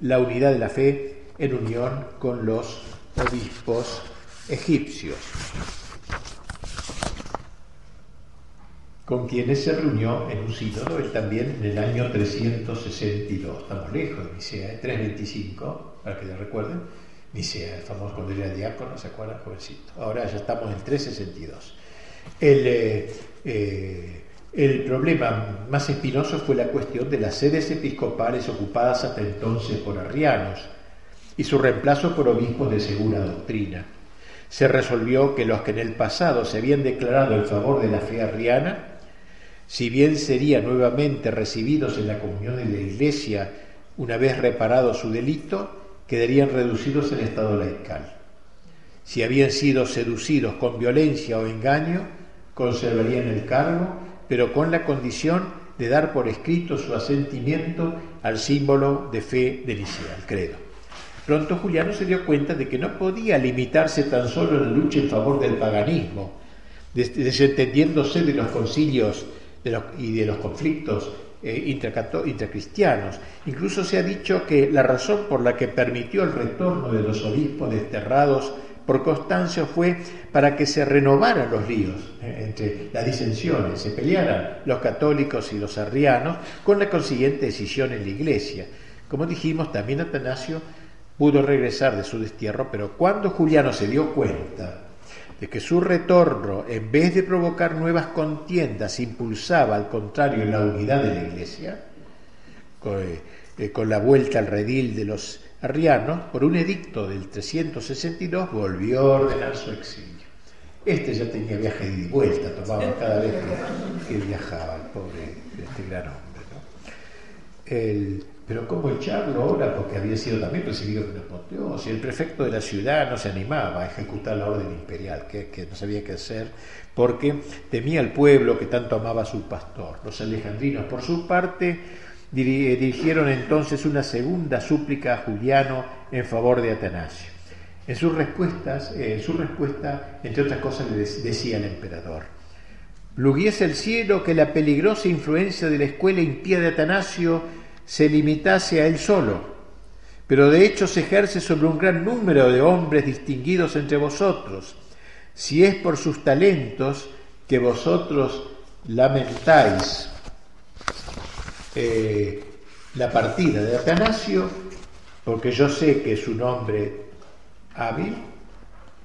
la unidad de la fe en unión con los obispos egipcios, con quienes se reunió en un sínodo, él también en el año 362. Estamos lejos de Nicea, 325, para que le recuerden. Nicea, el famoso cuando era diácono, ¿se acuerdan? Jovencito. Ahora ya estamos en 362. El, eh, eh, el problema más espinoso fue la cuestión de las sedes episcopales ocupadas hasta entonces por arrianos y su reemplazo por obispos de segura doctrina se resolvió que los que en el pasado se habían declarado en favor de la fe arriana, si bien serían nuevamente recibidos en la comunión de la Iglesia una vez reparado su delito, quedarían reducidos en estado laical. Si habían sido seducidos con violencia o engaño, conservarían el cargo, pero con la condición de dar por escrito su asentimiento al símbolo de fe de Nicea, el credo. Pronto Juliano se dio cuenta de que no podía limitarse tan solo a la lucha en favor del paganismo, desentendiéndose de los concilios y de los conflictos eh, intracristianos. Incluso se ha dicho que la razón por la que permitió el retorno de los obispos desterrados por Constancio fue para que se renovaran los líos eh, entre las disensiones, se pelearan los católicos y los arrianos con la consiguiente decisión en la Iglesia. Como dijimos, también Atanasio pudo regresar de su destierro, pero cuando Juliano se dio cuenta de que su retorno, en vez de provocar nuevas contiendas, impulsaba al contrario la unidad de la Iglesia, con, eh, con la vuelta al redil de los arrianos, por un edicto del 362 volvió a ordenar su exilio. Este ya tenía viaje de vuelta, tomaba cada vez que, viajaba, el pobre, este gran hombre. ¿no? El, pero ¿cómo echarlo ahora? Porque había sido también recibido con apoteosis. El prefecto de la ciudad no se animaba a ejecutar la orden imperial, que, que no sabía qué hacer, porque temía al pueblo que tanto amaba a su pastor. Los alejandrinos, por su parte, eh, dirigieron entonces una segunda súplica a Juliano en favor de Atanasio. En sus respuestas, eh, en su respuesta, entre otras cosas, le decía al emperador: Pluguiese el cielo que la peligrosa influencia de la escuela impía de Atanasio se limitase a él solo, pero de hecho se ejerce sobre un gran número de hombres distinguidos entre vosotros. Si es por sus talentos que vosotros lamentáis eh, la partida de Atanasio, porque yo sé que es un hombre hábil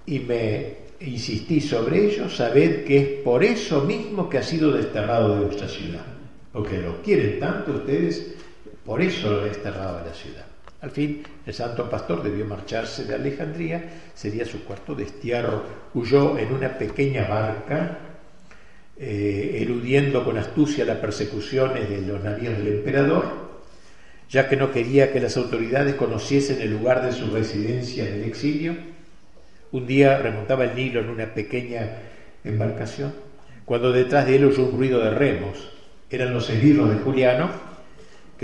y me insistí sobre ello, sabed que es por eso mismo que ha sido desterrado de vuestra ciudad, porque lo quieren tanto ustedes por eso lo desterrado de la ciudad. Al fin, el santo pastor debió marcharse de Alejandría, sería su cuarto destierro. Huyó en una pequeña barca, eh, eludiendo con astucia las persecuciones de los navíos del emperador, ya que no quería que las autoridades conociesen el lugar de su residencia en el exilio. Un día remontaba el Nilo en una pequeña embarcación, cuando detrás de él oyó un ruido de remos. Eran los esbirros de Juliano,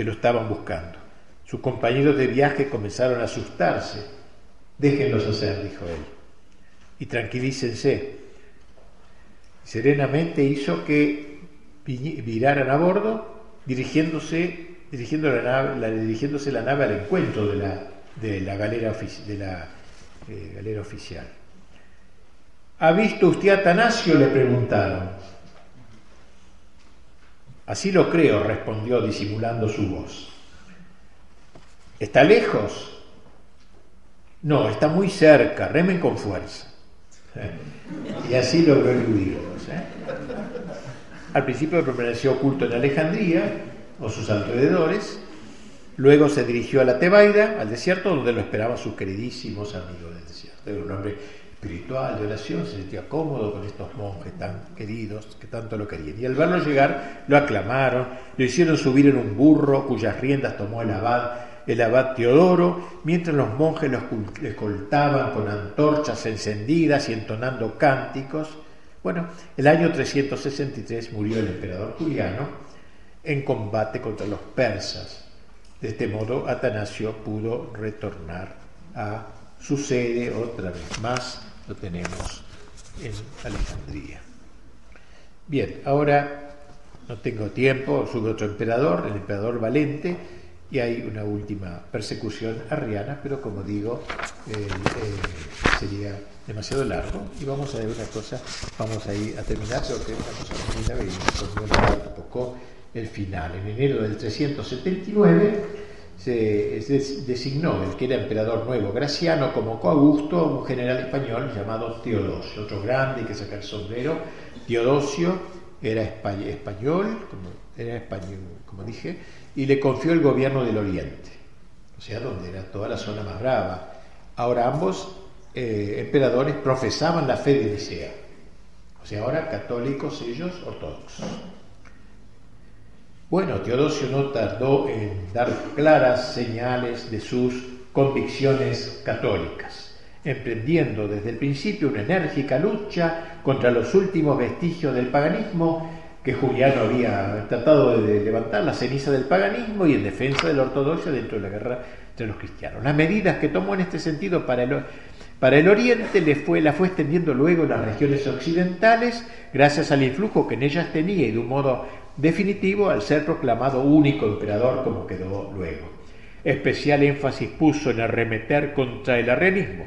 que lo estaban buscando. Sus compañeros de viaje comenzaron a asustarse. Déjenlos hacer, dijo él, y tranquilícense. Serenamente hizo que viraran a bordo, dirigiéndose, dirigiendo la nave, dirigiéndose la nave al encuentro de la, de la galera, de la eh, galera oficial. ¿Ha visto usted a Atanasio? le preguntaron. Así lo creo, respondió disimulando su voz. ¿Está lejos? No, está muy cerca, remen con fuerza. Y así logró eludirlos. ¿eh? Al principio permaneció oculto en Alejandría o sus alrededores, luego se dirigió a la Tebaida, al desierto, donde lo esperaban sus queridísimos amigos del desierto. Era un hombre espiritual, de oración, se sentía cómodo con estos monjes tan queridos que tanto lo querían. Y al verlo llegar, lo aclamaron, lo hicieron subir en un burro cuyas riendas tomó el abad, el abad Teodoro, mientras los monjes lo escoltaban con antorchas encendidas y entonando cánticos. Bueno, el año 363 murió el emperador Juliano en combate contra los persas. De este modo, Atanasio pudo retornar a su sede otra vez más lo tenemos en Alejandría. Bien, ahora no tengo tiempo, sube otro emperador, el emperador Valente, y hay una última persecución arriana, pero como digo, sería demasiado largo. Y vamos a ver una cosa, vamos a ir a terminar, creo que vamos a terminar y un poco el final. En enero del 379 se designó el que era emperador nuevo Graciano como coaugusto a un general español llamado Teodosio, otro grande que saca el sombrero. Teodosio era español, como, era español, como dije, y le confió el gobierno del Oriente, o sea, donde era toda la zona más brava. Ahora ambos eh, emperadores profesaban la fe de Nicea, o sea, ahora católicos ellos ortodoxos. Bueno, Teodosio no tardó en dar claras señales de sus convicciones católicas, emprendiendo desde el principio una enérgica lucha contra los últimos vestigios del paganismo que Juliano había tratado de levantar, la ceniza del paganismo y en defensa de la ortodoxia dentro de la guerra entre los cristianos. Las medidas que tomó en este sentido para el, para el Oriente le fue, la fue extendiendo luego en las regiones occidentales, gracias al influjo que en ellas tenía y de un modo definitivo al ser proclamado único emperador como quedó luego. Especial énfasis puso en arremeter contra el arrianismo,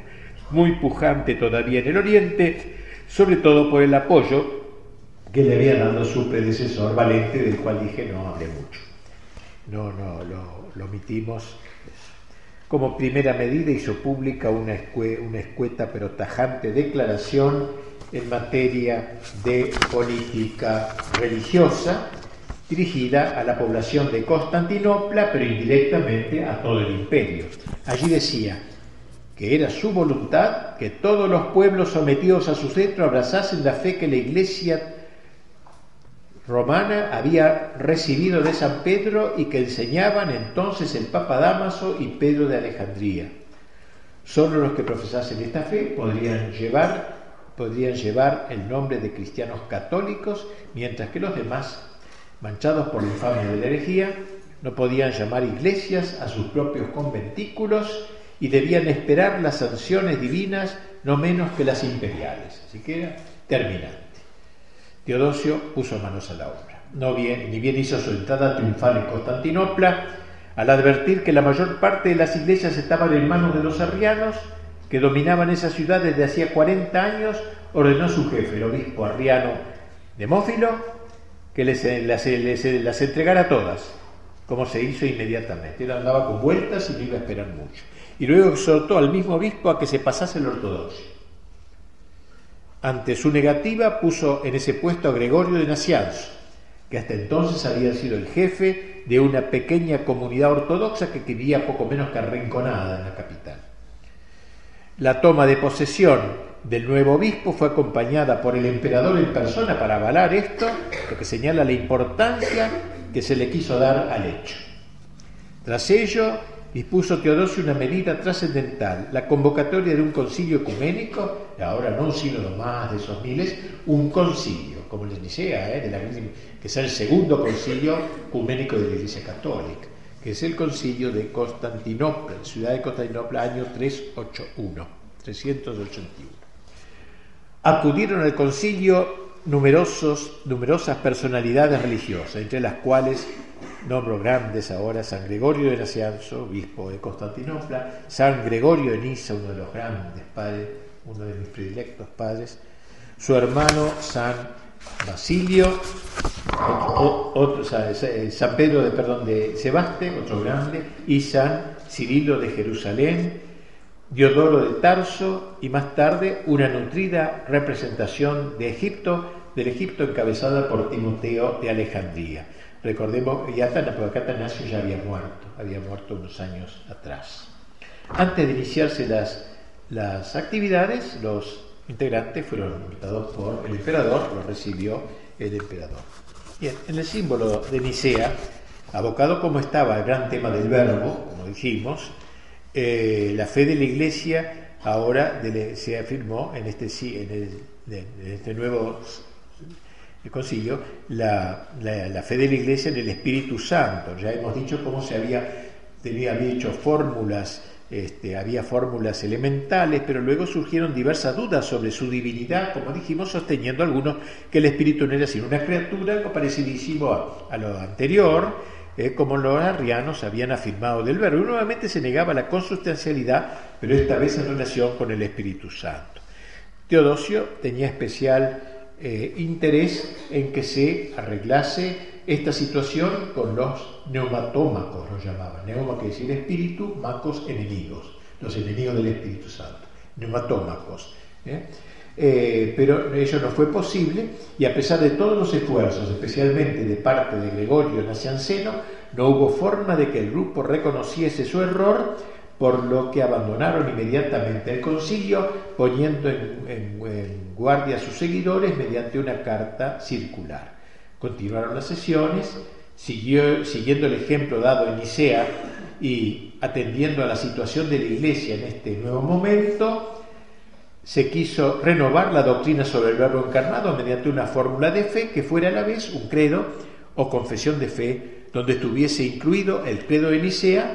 muy pujante todavía en el Oriente, sobre todo por el apoyo que le había dado su predecesor Valente, del cual dije no hablé mucho. No, no, lo, omitimos. Como primera medida hizo pública una, una escueta pero tajante declaración en materia de política religiosa dirigida a la población de Constantinopla, pero indirectamente a todo el imperio. Allí decía que era su voluntad que todos los pueblos sometidos a su centro abrazasen la fe que la Iglesia romana había recibido de San Pedro y que enseñaban entonces el Papa Damaso y Pedro de Alejandría. Solo los que profesasen esta fe podrían llevar, podrían llevar el nombre de cristianos católicos, mientras que los demás manchados por la infamia de la herejía, no podían llamar iglesias a sus propios conventículos y debían esperar las sanciones divinas no menos que las imperiales. Así que era terminante. Teodosio puso manos a la obra. No bien, ni bien hizo su entrada triunfal en Constantinopla, al advertir que la mayor parte de las iglesias estaban en manos de los arrianos, que dominaban esa ciudad desde hacía 40 años, ordenó su jefe, el obispo arriano Demófilo, que les, las, las entregara todas, como se hizo inmediatamente. Él andaba con vueltas y no iba a esperar mucho. Y luego exhortó al mismo obispo a que se pasase el ortodoxo. Ante su negativa puso en ese puesto a Gregorio de Nacianzo, que hasta entonces había sido el jefe de una pequeña comunidad ortodoxa que vivía poco menos que arrinconada en la capital. La toma de posesión del nuevo obispo fue acompañada por el emperador en persona para avalar esto, lo que señala la importancia que se le quiso dar al hecho. Tras ello, dispuso Teodosio una medida trascendental, la convocatoria de un concilio ecuménico, ahora no un sínodo más de esos miles, un concilio, como les decía, ¿eh? de la, que es el segundo concilio ecuménico de la Iglesia Católica, que es el concilio de Constantinopla, ciudad de Constantinopla, año 381, 381. Acudieron al concilio numerosos, numerosas personalidades religiosas, entre las cuales nombro grandes ahora San Gregorio de Nacianzo, obispo de Constantinopla, San Gregorio de Niza, uno de los grandes padres, uno de mis predilectos padres, su hermano San Basilio, otro, San Pedro de, perdón, de Sebaste, otro grande, y San Cirilo de Jerusalén, Diodoro de Tarso y más tarde una nutrida representación de Egipto, del Egipto encabezada por Timoteo de Alejandría. Recordemos, ya Atanasio ya había muerto, había muerto unos años atrás. Antes de iniciarse las, las actividades, los integrantes fueron invitados por el emperador, lo recibió el emperador. Bien, en el símbolo de Nicea, abocado como estaba el gran tema del verbo, como dijimos, eh, la fe de la Iglesia ahora se afirmó en este, en, este nuevo concilio la, fe de la Iglesia en el Espíritu Santo. Ya hemos dicho cómo se había, hecho fórmulas, este, había fórmulas elementales, pero luego surgieron diversas dudas sobre su divinidad, como dijimos, sosteniendo algunos que el Espíritu no era sino una criatura, algo parecidísimo a lo anterior, eh, como los arrianos habían afirmado del verbo. Nuevamente se negaba la consustancialidad, pero esta vez en relación con el Espíritu Santo. Teodosio tenía especial eh, interés en que se arreglase esta situación con los neumatómacos, lo llamaban. Neuma quiere decir espíritu, macos enemigos, los enemigos del Espíritu Santo. Neumatómacos. ¿eh? Eh, pero ello no fue posible y a pesar de todos los esfuerzos, especialmente de parte de Gregorio Nacianceno, no hubo forma de que el grupo reconociese su error, por lo que abandonaron inmediatamente el concilio, poniendo en, guardia a sus seguidores mediante una carta circular. Continuaron las sesiones, siguiendo el ejemplo dado en Nicea y atendiendo a la situación de la Iglesia en este nuevo momento, se quiso renovar la doctrina sobre el verbo encarnado mediante una fórmula de fe que fuera a la vez un credo o confesión de fe donde estuviese incluido el credo de Nicea,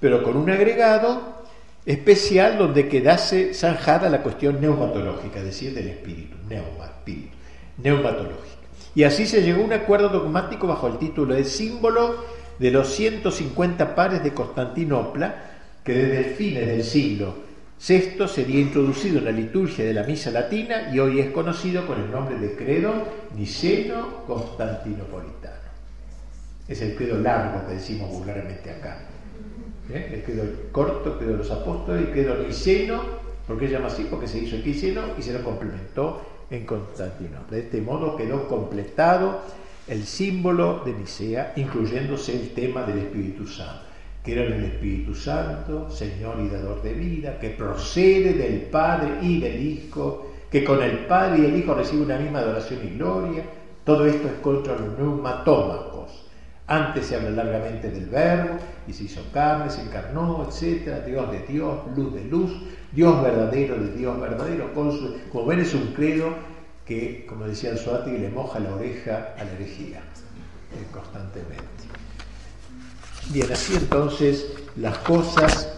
pero con un agregado especial donde quedase zanjada la cuestión neumatológica, es decir, del espíritu, neuma, espíritu, neumatológica. Y así se llegó a un acuerdo dogmático bajo el título de símbolo de los 150 pares de Constantinopla, que desde el fines del siglo Sexto sería introducido en la liturgia de la misa latina y hoy es conocido con el nombre de credo niceno constantinopolitano. Es el credo largo que decimos vulgarmente acá. ¿Eh? El credo corto, el credo de los apóstoles, el credo niceno, ¿por qué se llama así? Porque se hizo en niceno y se lo complementó en Constantinopla. De este modo quedó completado el símbolo de Nicea, incluyéndose el tema del Espíritu Santo, que era el Espíritu Santo, Señor y dador de vida, que procede del Padre y del Hijo, que con el Padre y el Hijo recibe una misma adoración y gloria. Todo esto es contra los neumatómacos. Antes se habla largamente del Verbo y se hizo carne, se encarnó, etc. Dios de Dios, luz de luz, Dios verdadero de Dios verdadero. como ven es un credo que, como decía el Suati, le moja la oreja a la herejía eh, constantemente. Bien, así entonces las cosas.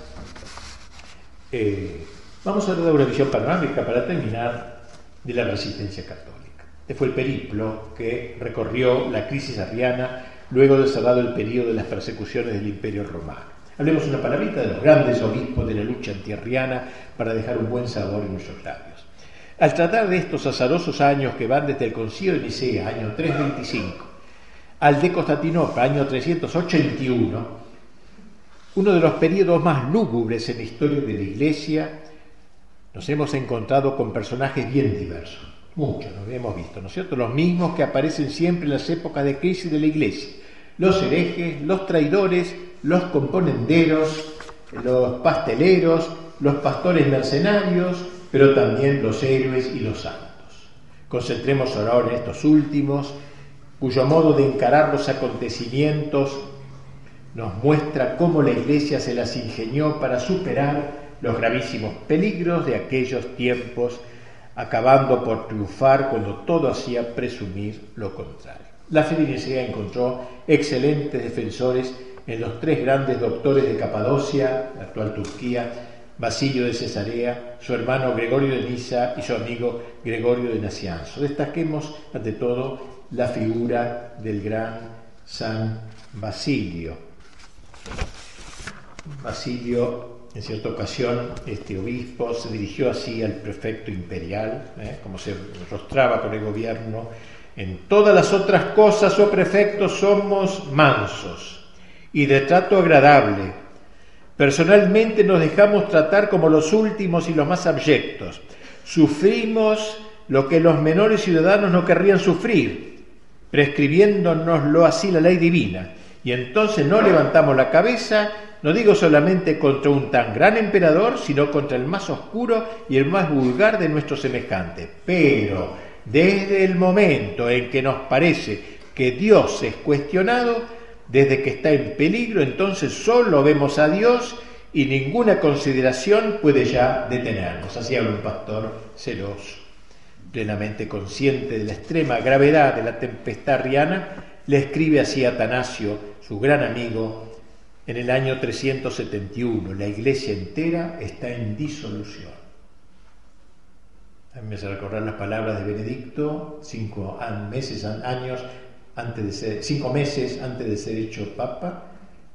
Eh, vamos a dar una visión panorámica para terminar de la resistencia católica. Este fue el periplo que recorrió la crisis arriana luego de cerrado el periodo de las persecuciones del Imperio Romano. Hablemos una palabrita de los grandes obispos de la lucha antiarriana para dejar un buen sabor en nuestros labios. Al tratar de estos azarosos años que van desde el concilio de Nicea, año 325, al de Constantinopla, año 381, uno de los periodos más lúgubres en la historia de la Iglesia, nos hemos encontrado con personajes bien diversos. Muchos nos hemos visto, ¿no es cierto? Los mismos que aparecen siempre en las épocas de crisis de la Iglesia. Los herejes, los traidores, los componenderos, los pasteleros, los pastores mercenarios, pero también los héroes y los santos. Concentremos ahora en estos últimos, cuyo modo de encarar los acontecimientos nos muestra cómo la Iglesia se las ingenió para superar los gravísimos peligros de aquellos tiempos, acabando por triunfar cuando todo hacía presumir lo contrario. La fe encontró excelentes defensores en los tres grandes doctores de Capadocia, la actual Turquía, Basilio de Cesarea, su hermano Gregorio de Nisa y su amigo Gregorio de Nacianzo. Destaquemos ante todo la figura del gran San Basilio. Basilio, en cierta ocasión, este obispo se dirigió así al prefecto imperial, ¿eh? como se rostraba con el gobierno. En todas las otras cosas, oh prefecto, somos mansos y de trato agradable Personalmente nos dejamos tratar como los últimos y los más abyectos. Sufrimos lo que los menores ciudadanos no querrían sufrir, prescribiéndonoslo así la ley divina. Y entonces no levantamos la cabeza, no digo solamente contra un tan gran emperador, sino contra el más oscuro y el más vulgar de nuestros semejantes. Pero desde el momento en que nos parece que Dios es cuestionado, desde que está en peligro, entonces solo vemos a Dios y ninguna consideración puede ya detenernos. Así habla un pastor celoso, plenamente consciente de la extrema gravedad de la tempestad riana, le escribe así a Atanasio, su gran amigo, en el año 371. La iglesia entera está en disolución. A mí me hace recordar las palabras de Benedicto, cinco meses, años antes de ser, cinco meses antes de ser hecho papa,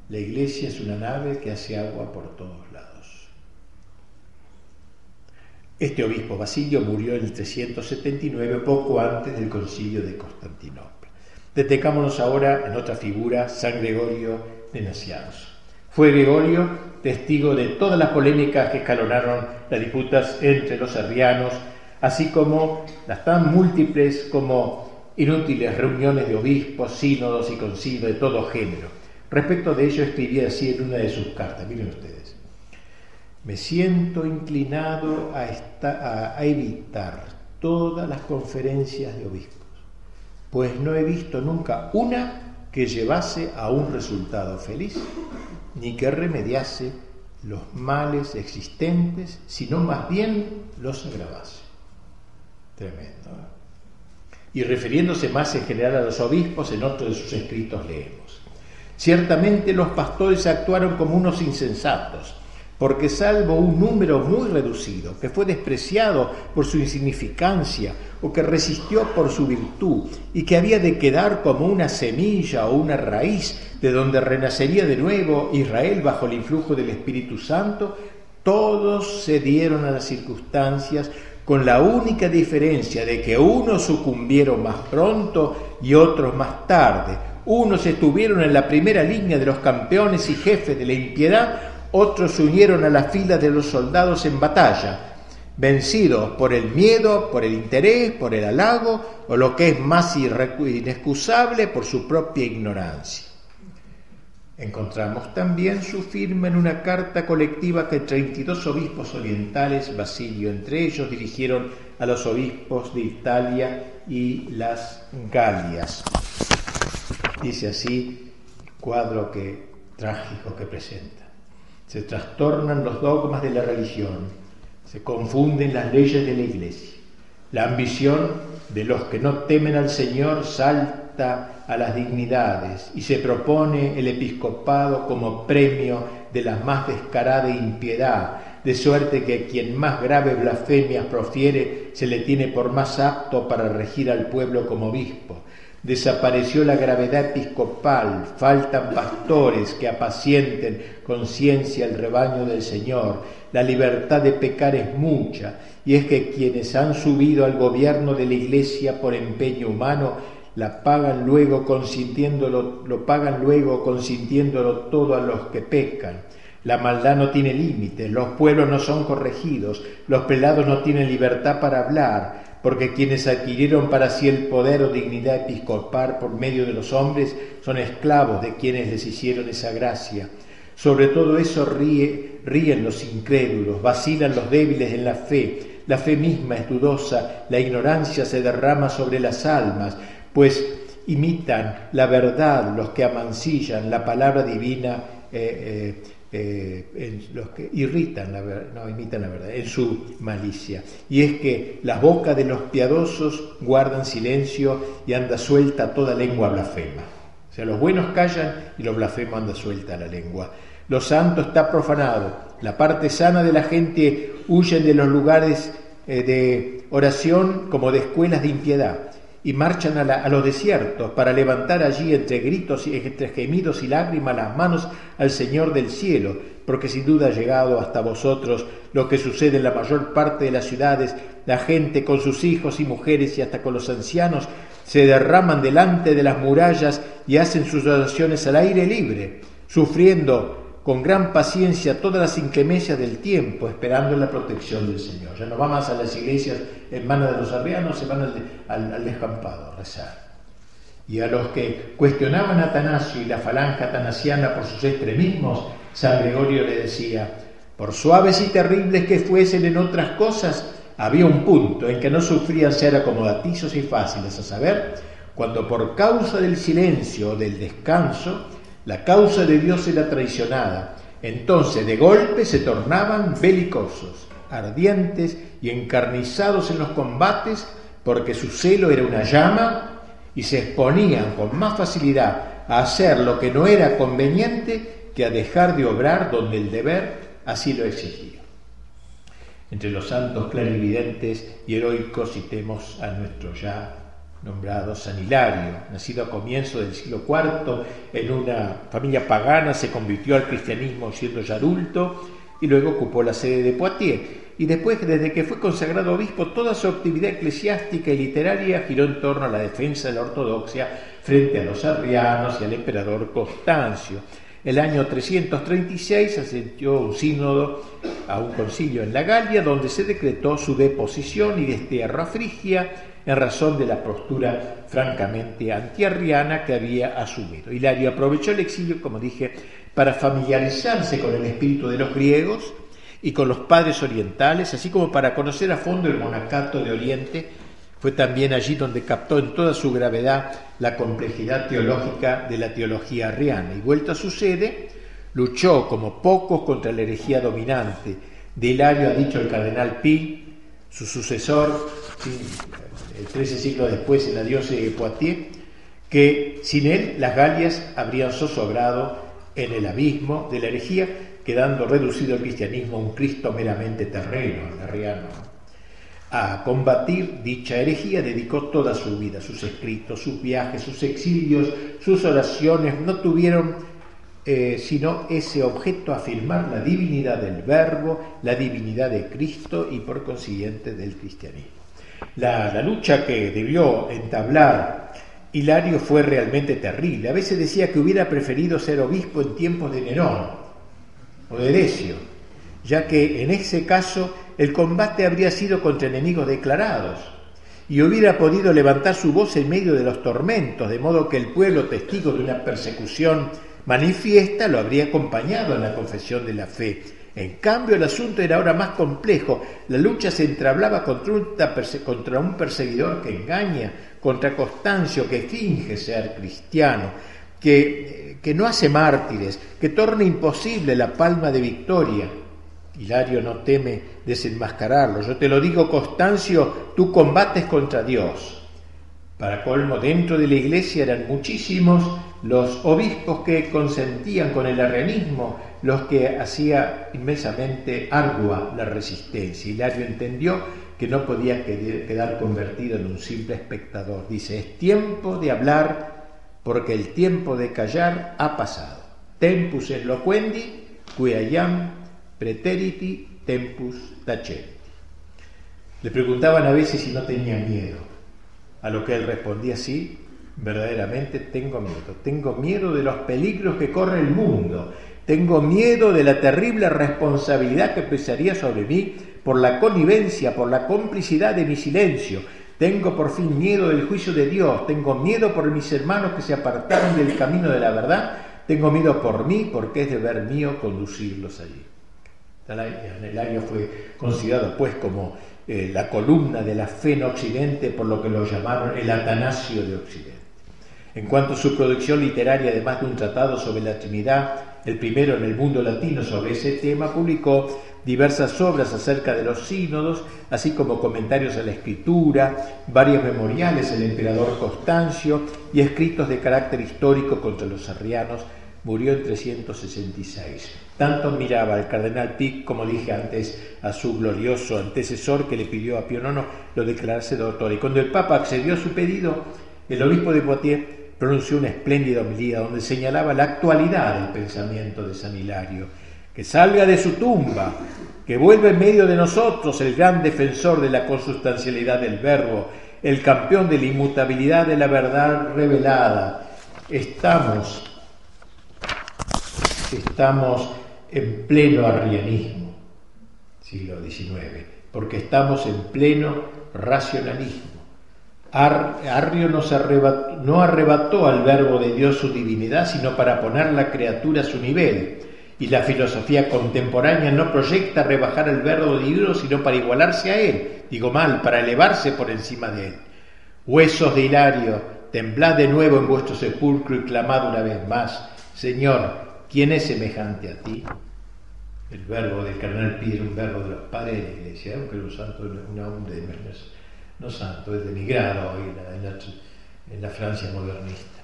la iglesia es una nave que hace agua por todos lados. Este obispo Basilio murió en el 379, poco antes del concilio de Constantinopla. Detecámonos ahora en otra figura, San Gregorio de Nacianos. Fue Gregorio testigo de todas las polémicas que escalonaron las disputas entre los arrianos, así como las tan múltiples como inútiles reuniones de obispos, sínodos y concilios de todo género. Respecto de ello escribía así en una de sus cartas, miren ustedes, me siento inclinado a, evitar todas las conferencias de obispos, pues no he visto nunca una que llevase a un resultado feliz, ni que remediase los males existentes, sino más bien los agravase. Tremendo. ¿eh? y refiriéndose más en general a los obispos, en otro de sus escritos leemos. Ciertamente los pastores actuaron como unos insensatos, porque salvo un número muy reducido, que fue despreciado por su insignificancia o que resistió por su virtud y que había de quedar como una semilla o una raíz de donde renacería de nuevo Israel bajo el influjo del Espíritu Santo, todos se dieron a las circunstancias con la única diferencia de que unos sucumbieron más pronto y otros más tarde. Unos estuvieron en la primera línea de los campeones y jefes de la impiedad, otros se unieron a la fila de los soldados en batalla. vencidos por el miedo, por el interés, por el halago o lo que es más inexcusable, por su propia ignorancia. Encontramos también su firma en una carta colectiva que 32 obispos orientales, Basilio entre ellos, dirigieron a los obispos de Italia y las Galias. Dice así, cuadro que, trágico que presenta. Se trastornan los dogmas de la religión, se confunden las leyes de la Iglesia. La ambición de los que no temen al Señor salta a las dignidades y se propone el episcopado como premio de la más descarada impiedad, de suerte que quien más grave blasfemias profiere se le tiene por más apto para regir al pueblo como obispo. Desapareció la gravedad episcopal, faltan pastores que apacienten con ciencia el rebaño del Señor, la libertad de pecar es mucha, y es que quienes han subido al gobierno de la Iglesia por empeño humano la pagan luego consintiéndolo, lo pagan luego consintiéndolo todo a los que pecan. La maldad no tiene límite, los pueblos no son corregidos, los pelados no tienen libertad para hablar, porque quienes adquirieron para sí el poder o dignidad episcopal por medio de los hombres son esclavos de quienes les hicieron esa gracia. Sobre todo eso ríe, ríen los incrédulos, vacilan los débiles en la fe, la fe misma es dudosa, la ignorancia se derrama sobre las almas, pues imitan la verdad los que amancillan la palabra divina, eh, eh, eh, los que irritan no imitan la verdad, en su malicia. Y es que las bocas de los piadosos guardan silencio y anda suelta toda lengua blasfema. O sea, los buenos callan y los blasfemos anda suelta la lengua. Lo santo está profanado. La parte sana de la gente huye de los lugares de oración como de escuelas de impiedad y marchan a, los desiertos para levantar allí entre gritos y entre gemidos y lágrimas las manos al Señor del cielo, porque sin duda ha llegado hasta vosotros lo que sucede en la mayor parte de las ciudades, la gente con sus hijos y mujeres y hasta con los ancianos se derraman delante de las murallas y hacen sus oraciones al aire libre, sufriendo con gran paciencia todas las inclemencias del tiempo, esperando la protección del Señor. Ya no van más a las iglesias en manos de los arrianos, se van al, descampado a rezar. Y a los que cuestionaban a Atanasio y la falange atanasiana por sus extremismos, San Gregorio le decía, por suaves y terribles que fuesen en otras cosas, había un punto en que no sufrían ser acomodatizos y fáciles, a saber, cuando por causa del silencio o del descanso, la causa de Dios era traicionada. Entonces de golpe se tornaban belicosos, ardientes y encarnizados en los combates porque su celo era una llama y se exponían con más facilidad a hacer lo que no era conveniente que a dejar de obrar donde el deber así lo exigía. Entre los santos clarividentes y heroicos citemos a nuestro ya nombrado San Hilario, nacido a comienzo del siglo IV en una familia pagana, se convirtió al cristianismo siendo ya adulto y luego ocupó la sede de Poitiers. Y después, desde que fue consagrado obispo, toda su actividad eclesiástica y literaria giró en torno a la defensa de la ortodoxia frente a los arrianos y al emperador Constancio. El año 336 asistió un sínodo a un concilio en la Galia donde se decretó su deposición y destierro a Frigia en razón de la postura francamente antiarriana que había asumido. Hilario aprovechó el exilio, como dije, para familiarizarse con el espíritu de los griegos y con los padres orientales, así como para conocer a fondo el monacato de Oriente fue también allí donde captó en toda su gravedad la complejidad teológica de la teología arriana y vuelto a su sede, luchó como pocos contra la herejía dominante. De Hilario ha dicho el cardenal Pi, su sucesor, 13 siglos después en la diócesis de Poitiers, que sin él las Galias habrían zozobrado en el abismo de la herejía, quedando reducido el cristianismo a un Cristo meramente terreno, arriano. A combatir dicha herejía dedicó toda su vida, sus escritos, sus viajes, sus exilios, sus oraciones, no tuvieron eh, sino ese objeto, afirmar la divinidad del Verbo, la divinidad de Cristo y por consiguiente del cristianismo. La, lucha que debió entablar Hilario fue realmente terrible. A veces decía que hubiera preferido ser obispo en tiempos de Nerón o de Decio, ya que en ese caso el combate habría sido contra enemigos declarados y hubiera podido levantar su voz en medio de los tormentos, de modo que el pueblo, testigo de una persecución manifiesta, lo habría acompañado en la confesión de la fe. En cambio, el asunto era ahora más complejo. La lucha se entrablaba contra un perseguidor que engaña, contra Constancio que finge ser cristiano, que, que no hace mártires, que torna imposible la palma de victoria. Hilario no teme desenmascararlo. Yo te lo digo, Constancio, tú combates contra Dios. Para colmo, dentro de la iglesia eran muchísimos los obispos que consentían con el arrianismo, los que hacía inmensamente ardua la resistencia. Hilario entendió que no podía quedar convertido en un simple espectador. Dice, es tiempo de hablar porque el tiempo de callar ha pasado. Tempus eloquendi, quiam preteriti tempus tacenti. Le preguntaban a veces si no tenía miedo, a lo que él respondía sí, verdaderamente tengo miedo. Tengo miedo de los peligros que corre el mundo. Tengo miedo de la terrible responsabilidad que pesaría sobre mí por la connivencia, por la complicidad de mi silencio. Tengo por fin miedo del juicio de Dios. Tengo miedo por mis hermanos que se apartaron del camino de la verdad. Tengo miedo por mí porque es deber mío conducirlos allí. el año fue considerado pues como eh, la columna de la fe en Occidente, por lo que lo llamaron el Atanasio de Occidente. En cuanto a su producción literaria, además de un tratado sobre la Trinidad, el primero en el mundo latino sobre ese tema, publicó diversas obras acerca de los sínodos, así como comentarios a la escritura, varios memoriales al emperador Constancio y escritos de carácter histórico contra los arrianos. Murió en 366. Tanto miraba al cardenal Pic, como dije antes, a su glorioso antecesor que le pidió a Pío IX lo declarase doctor. Y cuando el Papa accedió a su pedido, el obispo de Poitiers pronunció una espléndida homilía donde señalaba la actualidad del pensamiento de San Hilario, que salga de su tumba, que vuelva en medio de nosotros el gran defensor de la consustancialidad del verbo, el campeón de la inmutabilidad de la verdad revelada. Estamos, estamos en pleno arrianismo, siglo XIX, porque estamos en pleno racionalismo. Arrio no arrebató al verbo de Dios su divinidad, sino para poner la criatura a su nivel. Y la filosofía contemporánea no proyecta rebajar el verbo divino, sino para igualarse a él, digo mal, para elevarse por encima de él. Huesos de Hilario, temblad de nuevo en vuestro sepulcro y clamad una vez más, Señor, ¿quién es semejante a ti? El verbo del cardenal pide un verbo de los padres de la iglesia, aunque un santo, una onda de no santo, es denigrado hoy en la, en la Francia modernista,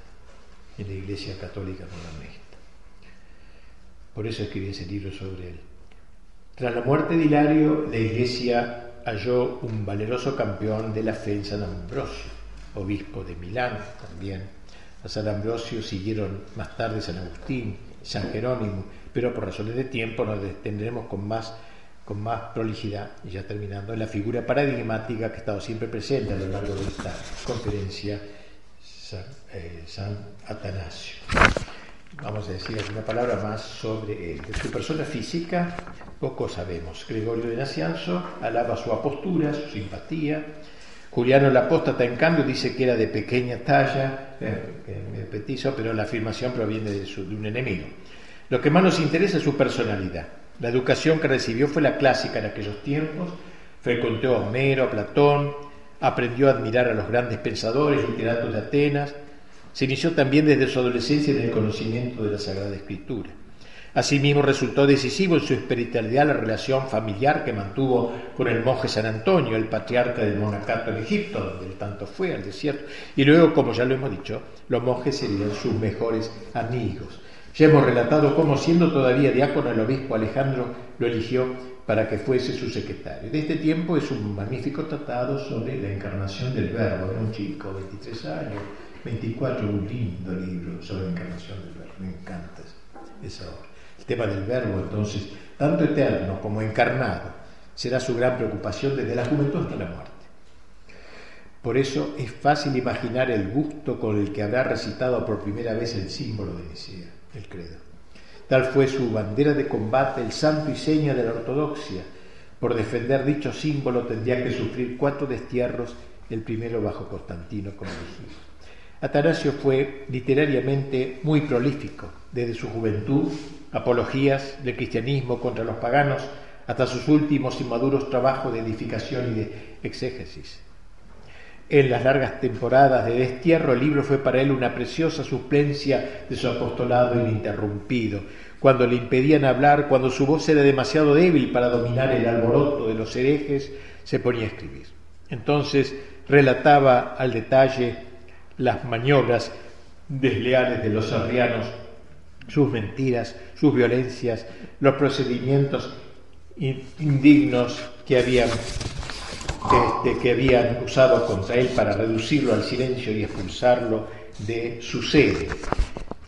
en la Iglesia Católica modernista. Por eso escribí ese libro sobre él. Tras la muerte de Hilario, la Iglesia halló un valeroso campeón de la fe en San Ambrosio, obispo de Milán también. A San Ambrosio siguieron más tarde San Agustín, San Jerónimo, pero por razones de tiempo nos detendremos con más con más prolijidad, y ya terminando, en la figura paradigmática que ha estado siempre presente a lo largo de esta conferencia, eh, San, Atanasio. Vamos a decir alguna palabra más sobre él. De su persona física, poco sabemos. Gregorio de Nacianzo alaba su apostura, su simpatía. Juliano el Apóstata, en cambio, dice que era de pequeña talla, eh, petizo, pero la afirmación proviene de, de un enemigo. Lo que más nos interesa es su personalidad. La educación que recibió fue la clásica en aquellos tiempos, frecuentó a Homero, a Platón, aprendió a admirar a los grandes pensadores y literatos de Atenas, se inició también desde su adolescencia en el conocimiento de la Sagrada Escritura. Asimismo resultó decisivo en su espiritualidad la relación familiar que mantuvo con el monje San Antonio, el patriarca del monacato en Egipto, donde él tanto fue al desierto. Y luego, como ya lo hemos dicho, los monjes serían sus mejores amigos. Ya hemos relatado cómo, siendo todavía diácono, el obispo Alejandro lo eligió para que fuese su secretario. De este tiempo es un magnífico tratado sobre la encarnación del Verbo. Era un chico, 23 años, 24, un lindo libro sobre la encarnación del Verbo. Me encanta esa obra. El tema del Verbo, entonces, tanto eterno como encarnado, será su gran preocupación desde la juventud hasta la muerte. Por eso es fácil imaginar el gusto con el que habrá recitado por primera vez el símbolo de Nicea el credo. Tal fue su bandera de combate, el santo y seña de la ortodoxia, por defender dicho símbolo tendría que sufrir cuatro destierros, el primero bajo Constantino, como dijimos. Atanasio fue literariamente muy prolífico, desde su juventud, apologías del cristianismo contra los paganos, hasta sus últimos y maduros trabajos de edificación y de exégesis. En las largas temporadas de destierro, el libro fue para él una preciosa suplencia de su apostolado ininterrumpido. Cuando le impedían hablar, cuando su voz era demasiado débil para dominar el alboroto de los herejes, se ponía a escribir. Entonces relataba al detalle las maniobras desleales de los arrianos, sus mentiras, sus violencias, los procedimientos indignos que habían, este, que habían usado contra él para reducirlo al silencio y expulsarlo de su sede.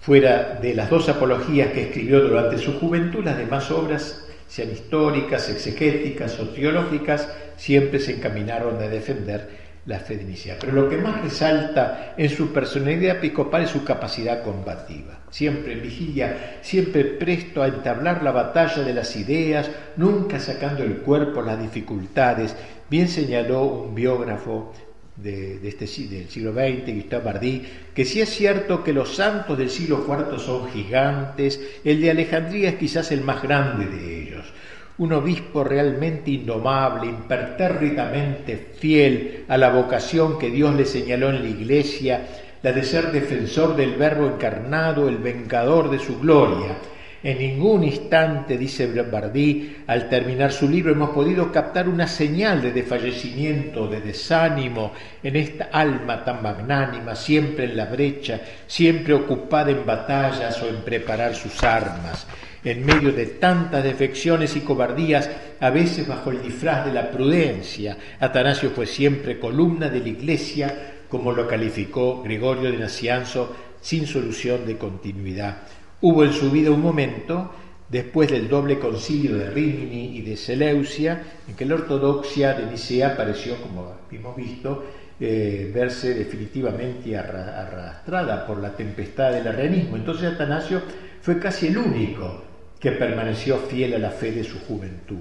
Fuera de las dos apologías que escribió durante su juventud, las demás obras, sean históricas, exegéticas o teológicas, siempre se encaminaron a defender la fe Pero lo que más resalta en su personalidad episcopal es su capacidad combativa. Siempre en vigilia, siempre presto a entablar la batalla de las ideas, nunca sacando el cuerpo las dificultades. Bien señaló un biógrafo de, este, del siglo XX, Gustave Bardi, que si es cierto que los santos del siglo IV son gigantes, el de Alejandría es quizás el más grande de ellos un obispo realmente indomable, impertérritamente fiel a la vocación que Dios le señaló en la iglesia, la de ser defensor del Verbo encarnado, el vengador de su gloria. En ningún instante, dice Bardí, al terminar su libro, hemos podido captar una señal de desfallecimiento, de desánimo en esta alma tan magnánima, siempre en la brecha, siempre ocupada en batallas o en preparar sus armas en medio de tantas defecciones y cobardías, a veces bajo el disfraz de la prudencia. Atanasio fue siempre columna de la Iglesia, como lo calificó Gregorio de Nacianzo, sin solución de continuidad. Hubo en su vida un momento, después del doble concilio de Rimini y de Seleucia, en que la ortodoxia de Nicea pareció, como hemos visto, eh, verse definitivamente arrastrada por la tempestad del arrianismo. Entonces Atanasio fue casi el único que permaneció fiel a la fe de su juventud.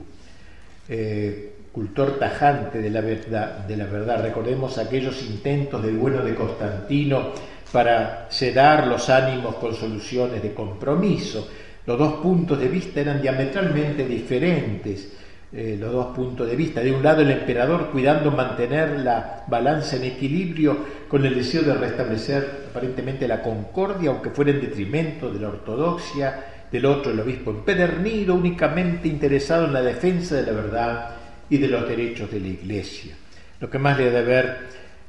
Eh, cultor tajante de la, verdad, de la verdad, recordemos aquellos intentos del bueno de Constantino para sedar los ánimos con soluciones de compromiso. Los dos puntos de vista eran diametralmente diferentes, eh, los dos puntos de vista. De un lado el emperador cuidando mantener la balanza en equilibrio con el deseo de restablecer aparentemente la concordia, aunque fuera en detrimento de la ortodoxia, del otro el obispo empedernido, únicamente interesado en la defensa de la verdad y de los derechos de la Iglesia. Lo que más le ha de haber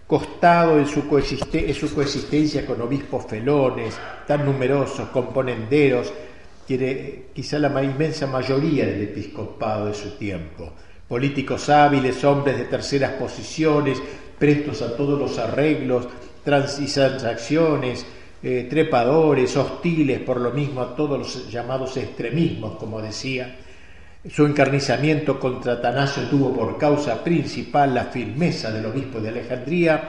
costado en su, su coexistencia con obispos felones, tan numerosos, componenderos, quizá la inmensa mayoría del episcopado de su tiempo. Políticos hábiles, hombres de terceras posiciones, prestos a todos los arreglos trans y transacciones, eh, trepadores, hostiles por lo mismo a todos los llamados extremismos, como decía. Su encarnizamiento contra Atanasio tuvo por causa principal la firmeza del obispo de Alejandría,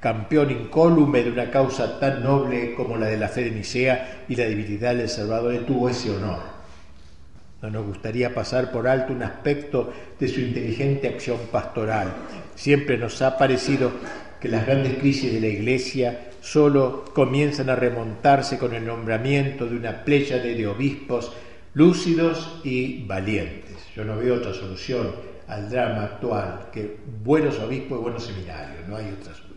campeón incólume de una causa tan noble como la de la fe de Nicea y la debilidad del Salvador, tuvo ese honor. No nos gustaría pasar por alto un aspecto de su inteligente acción pastoral. Siempre nos ha parecido que las grandes crisis de la Iglesia solo comienzan a remontarse con el nombramiento de una pléyade de obispos lúcidos y valientes. Yo no veo otra solución al drama actual que buenos obispos y buenos seminarios, no hay otra solución.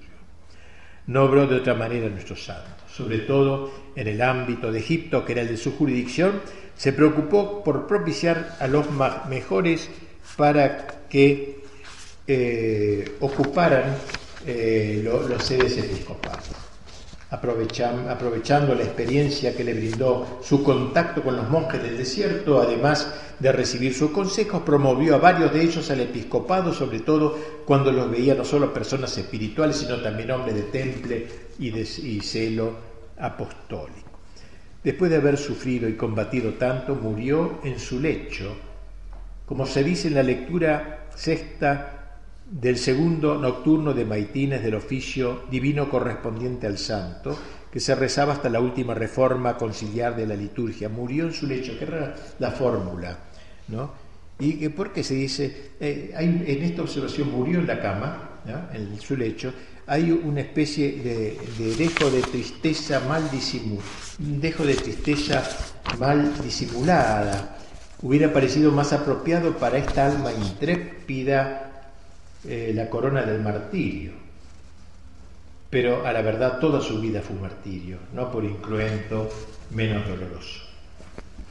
No obró de otra manera nuestros santos, sobre todo en el ámbito de Egipto, que era el de su jurisdicción, se preocupó por propiciar a los mejores para que eh, ocuparan eh, los sedes episcopales aprovechando la experiencia que le brindó su contacto con los monjes del desierto, además de recibir sus consejos, promovió a varios de ellos al episcopado, sobre todo cuando los veía no solo personas espirituales, sino también hombres de temple y, y celo apostólico. Después de haber sufrido y combatido tanto, murió en su lecho, como se dice en la lectura sexta del segundo nocturno de Maitines del oficio divino correspondiente al santo, que se rezaba hasta la última reforma conciliar de la liturgia. Murió en su lecho, que era la fórmula, ¿no? ¿Y por qué se dice? Eh, en esta observación murió en la cama, en su lecho, hay una especie de, dejo de tristeza mal disimulada, dejo de tristeza mal disimulada. Hubiera parecido más apropiado para esta alma intrépida eh, la corona del martirio. Pero a la verdad toda su vida fue martirio, no por incruento menos doloroso.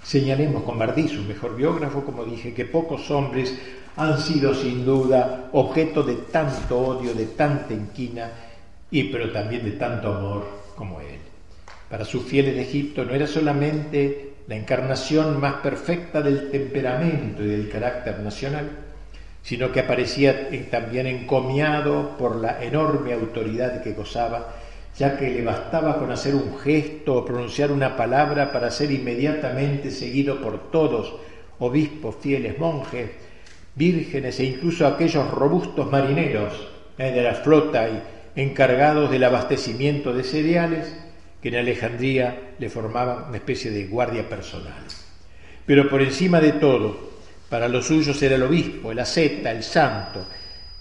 Señalemos con Bardí, su mejor biógrafo, como dije, que pocos hombres han sido sin duda objeto de tanto odio, de tanta inquina, y pero también de tanto amor como él. Para sus fieles de Egipto no era solamente la encarnación más perfecta del temperamento y del carácter nacional, sino que aparecía también encomiado por la enorme autoridad que gozaba ya que le bastaba con hacer un gesto o pronunciar una palabra para ser inmediatamente seguido por todos, obispos, fieles, monjes, vírgenes e incluso aquellos robustos marineros eh, de la flota y encargados del abastecimiento de cereales que en Alejandría le formaban una especie de guardia personal. Pero por encima de todo, para los suyos era el obispo, el asceta, el santo,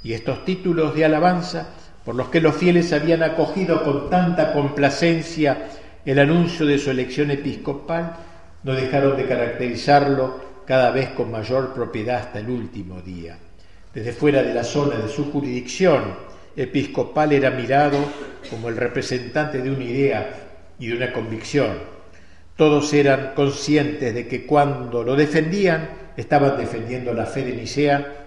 y estos títulos de alabanza por los que los fieles habían acogido con tanta complacencia el anuncio de su elección episcopal, no dejaron de caracterizarlo cada vez con mayor propiedad hasta el último día. Desde fuera de la zona de su jurisdicción episcopal era mirado como el representante de una idea y de una convicción. Todos eran conscientes de que cuando lo defendían estaban defendiendo la fe de Nicea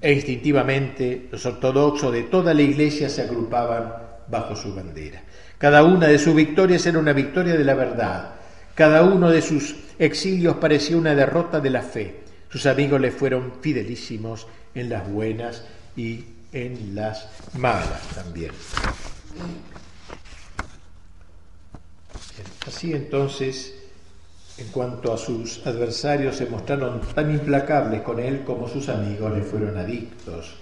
e instintivamente los ortodoxos de toda la iglesia se agrupaban bajo su bandera. Cada una de sus victorias era una victoria de la verdad. Cada uno de sus exilios parecía una derrota de la fe. Sus amigos le fueron fidelísimos en las buenas y en las malas también. Así entonces en cuanto a sus adversarios, se mostraron tan implacables con él como sus amigos le fueron adictos.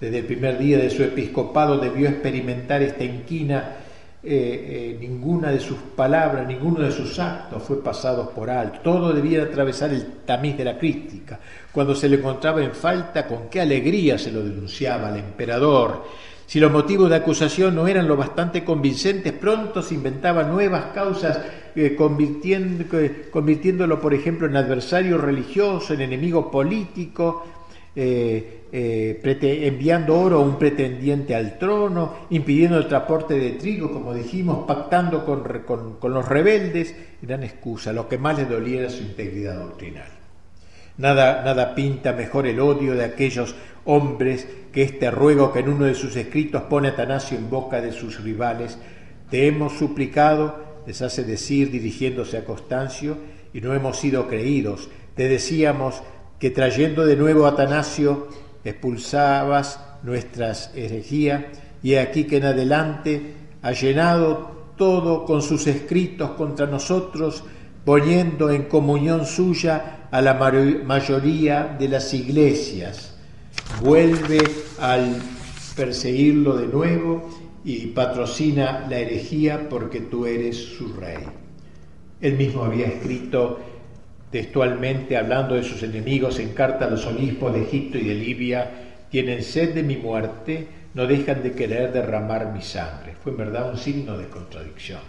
Desde el primer día de su episcopado debió experimentar esta inquina. Eh, eh, ninguna de sus palabras, ninguno de sus actos fue pasado por alto. Todo debía atravesar el tamiz de la crítica. Cuando se le encontraba en falta, con qué alegría se lo denunciaba al emperador si los motivos de acusación no eran lo bastante convincentes, pronto se inventaban nuevas causas, eh, convirtiéndolo, por ejemplo, en adversario religioso, en enemigo político, eh, eh, enviando oro a un pretendiente al trono, impidiendo el transporte de trigo, como dijimos, pactando con, los rebeldes, eran excusas. Lo que más le dolía era su integridad doctrinal. Nada, nada pinta mejor el odio de aquellos hombres que este ruego que en uno de sus escritos pone Atanasio en boca de sus rivales, te hemos suplicado, les hace decir dirigiéndose a Constancio, y no hemos sido creídos. Te decíamos que trayendo de nuevo a Atanasio expulsabas nuestras herejías, y aquí que en adelante ha llenado todo con sus escritos contra nosotros, poniendo en comunión suya a la mayoría de las iglesias vuelve al perseguirlo de nuevo y patrocina la herejía porque tú eres su rey. Él mismo había escrito textualmente, hablando de sus enemigos en carta a los obispos de Egipto y de Libia, tienen sed de mi muerte, no dejan de querer derramar mi sangre. Fue en verdad un signo de contradicción.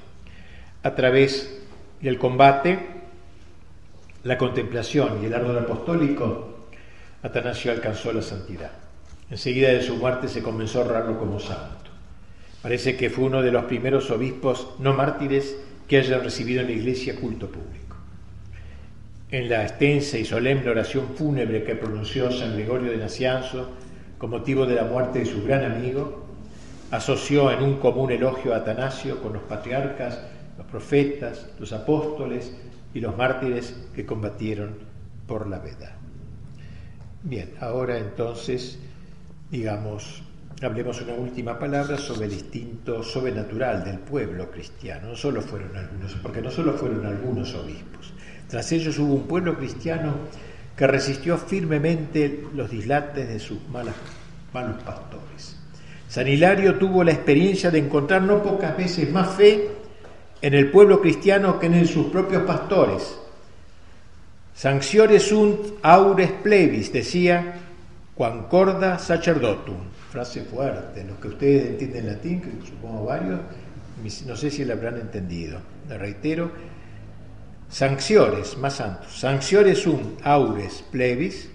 A través del combate, la contemplación y el ardor apostólico, Atanasio alcanzó la santidad. Enseguida de su muerte se comenzó a honrarlo como santo. Parece que fue uno de los primeros obispos no mártires que hayan recibido en la iglesia culto público. En la extensa y solemne oración fúnebre que pronunció San Gregorio de Nacianzo con motivo de la muerte de su gran amigo, asoció en un común elogio a Atanasio con los patriarcas, los profetas, los apóstoles y los mártires que combatieron por la verdad. Bien, ahora entonces, digamos, hablemos una última palabra sobre el instinto sobrenatural del pueblo cristiano. No solo fueron algunos, porque no solo fueron algunos obispos. Tras ellos hubo un pueblo cristiano que resistió firmemente los dislates de sus malos pastores. San Hilario tuvo la experiencia de encontrar no pocas veces más fe en el pueblo cristiano que en sus propios pastores Sanciore sunt aures plebis, decía Quancorda sacerdotum. Frase fuerte, los que ustedes entienden latín, que supongo varios, no sé si la habrán entendido. Le reitero, sanciores, más santos, sanciores sunt aures plebis,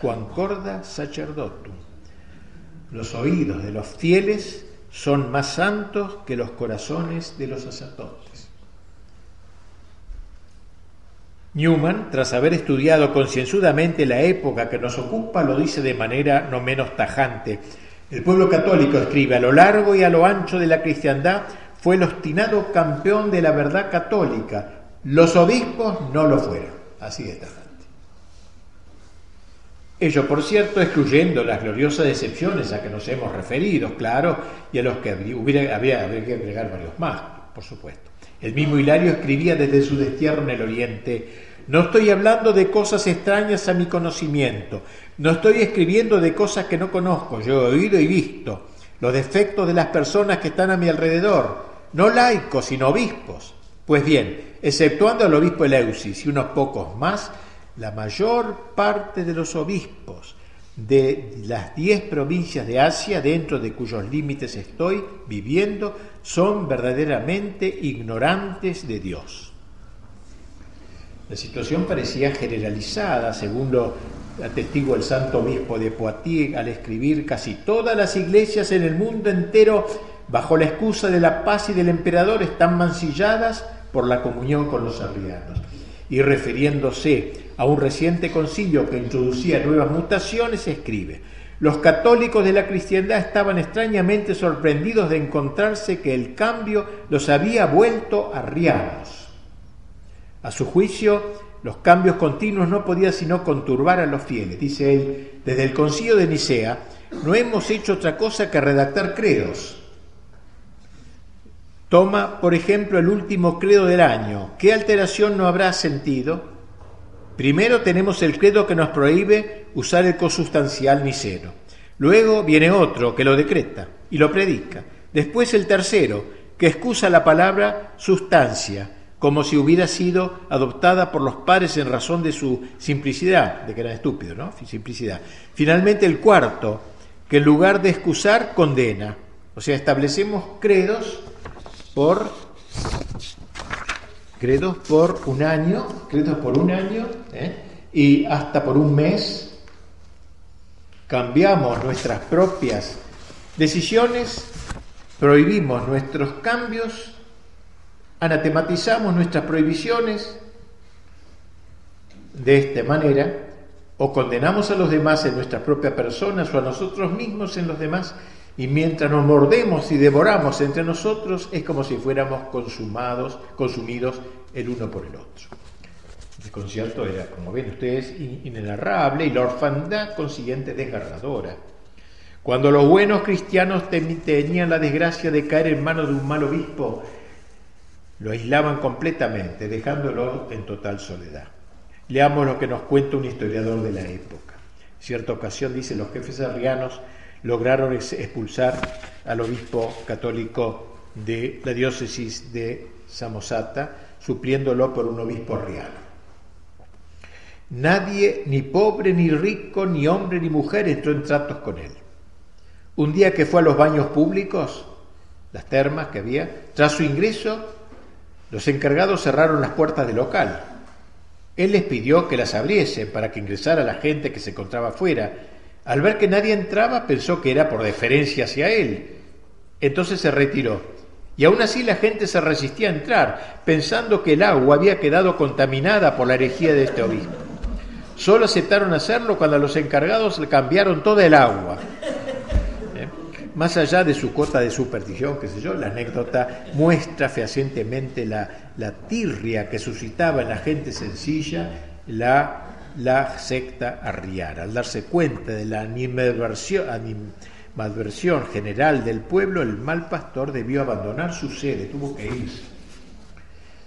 quancorda sacerdotum. Los oídos de los fieles son más santos que los corazones de los sacerdotes. Newman, tras haber estudiado concienzudamente la época que nos ocupa, lo dice de manera no menos tajante. El pueblo católico, escribe, a lo largo y a lo ancho de la cristiandad, fue el obstinado campeón de la verdad católica. Los obispos no lo fueron. Así de tajante. Ello, por cierto, excluyendo las gloriosas decepciones a que nos hemos referido, claro, y a los que hubiera, habría, que agregar varios más, por supuesto. El mismo Hilario escribía desde su destierro en el Oriente, no estoy hablando de cosas extrañas a mi conocimiento, no estoy escribiendo de cosas que no conozco, yo he oído y visto los defectos de las personas que están a mi alrededor, no laicos, sino obispos. Pues bien, exceptuando al obispo Eleusis y unos pocos más, la mayor parte de los obispos de las diez provincias de Asia, dentro de cuyos límites estoy viviendo, son verdaderamente ignorantes de Dios. La situación parecía generalizada, según lo atestigua el santo obispo de Poitiers al escribir casi todas las iglesias en el mundo entero, bajo la excusa de la paz y del emperador, están mancilladas por la comunión con los arrianos. Y refiriéndose a un reciente concilio que introducía nuevas mutaciones, escribe, los católicos de la cristiandad estaban extrañamente sorprendidos de encontrarse que el cambio los había vuelto arrianos. A su juicio, los cambios continuos no podían sino conturbar a los fieles. Dice él, desde el concilio de Nicea no hemos hecho otra cosa que redactar credos. Toma, por ejemplo, el último credo del año. ¿Qué alteración no habrá sentido? Primero tenemos el credo que nos prohíbe usar el cosustancial niceno. Luego viene otro que lo decreta y lo predica. Después el tercero, que excusa la palabra sustancia, como si hubiera sido adoptada por los padres en razón de su simplicidad, de que eran estúpidos, ¿no? Simplicidad. Finalmente el cuarto, que en lugar de excusar, condena. O sea, establecemos credos por credos por un año, credos por un año, ¿eh? y hasta por un mes cambiamos nuestras propias decisiones, prohibimos nuestros cambios, anatematizamos nuestras prohibiciones de esta manera, o condenamos a los demás en nuestras propias personas o a nosotros mismos en los demás, y mientras nos mordemos y devoramos entre nosotros, es como si fuéramos consumados, consumidos el uno por el otro. El concierto era, como ven ustedes, inenarrable y la orfandad consiguiente desgarradora. Cuando los buenos cristianos tenían la desgracia de caer en manos de un mal obispo, lo aislaban completamente, dejándolo en total soledad. Leamos lo que nos cuenta un historiador de la época. En cierta ocasión dice, los jefes arrianos lograron expulsar al obispo católico de la diócesis de Samosata, supliéndolo por un obispo real. Nadie, ni pobre, ni rico, ni hombre, ni mujer, entró en tratos con él. Un día que fue a los baños públicos, las termas que había, tras su ingreso, los encargados cerraron las puertas del local. Él les pidió que las abriesen para que ingresara la gente que se encontraba afuera al ver que nadie entraba, pensó que era por deferencia hacia él. Entonces se retiró. Y aún así la gente se resistía a entrar, pensando que el agua había quedado contaminada por la herejía de este obispo. Solo aceptaron hacerlo cuando los encargados le cambiaron toda el agua. ¿Eh? Más allá de su cota de superstición, qué sé yo, la anécdota muestra fehacientemente la, la tirria que suscitaba en la gente sencilla la la secta arriara. Al darse cuenta de la animadversión, general del pueblo, el mal pastor debió abandonar su sede, tuvo que irse.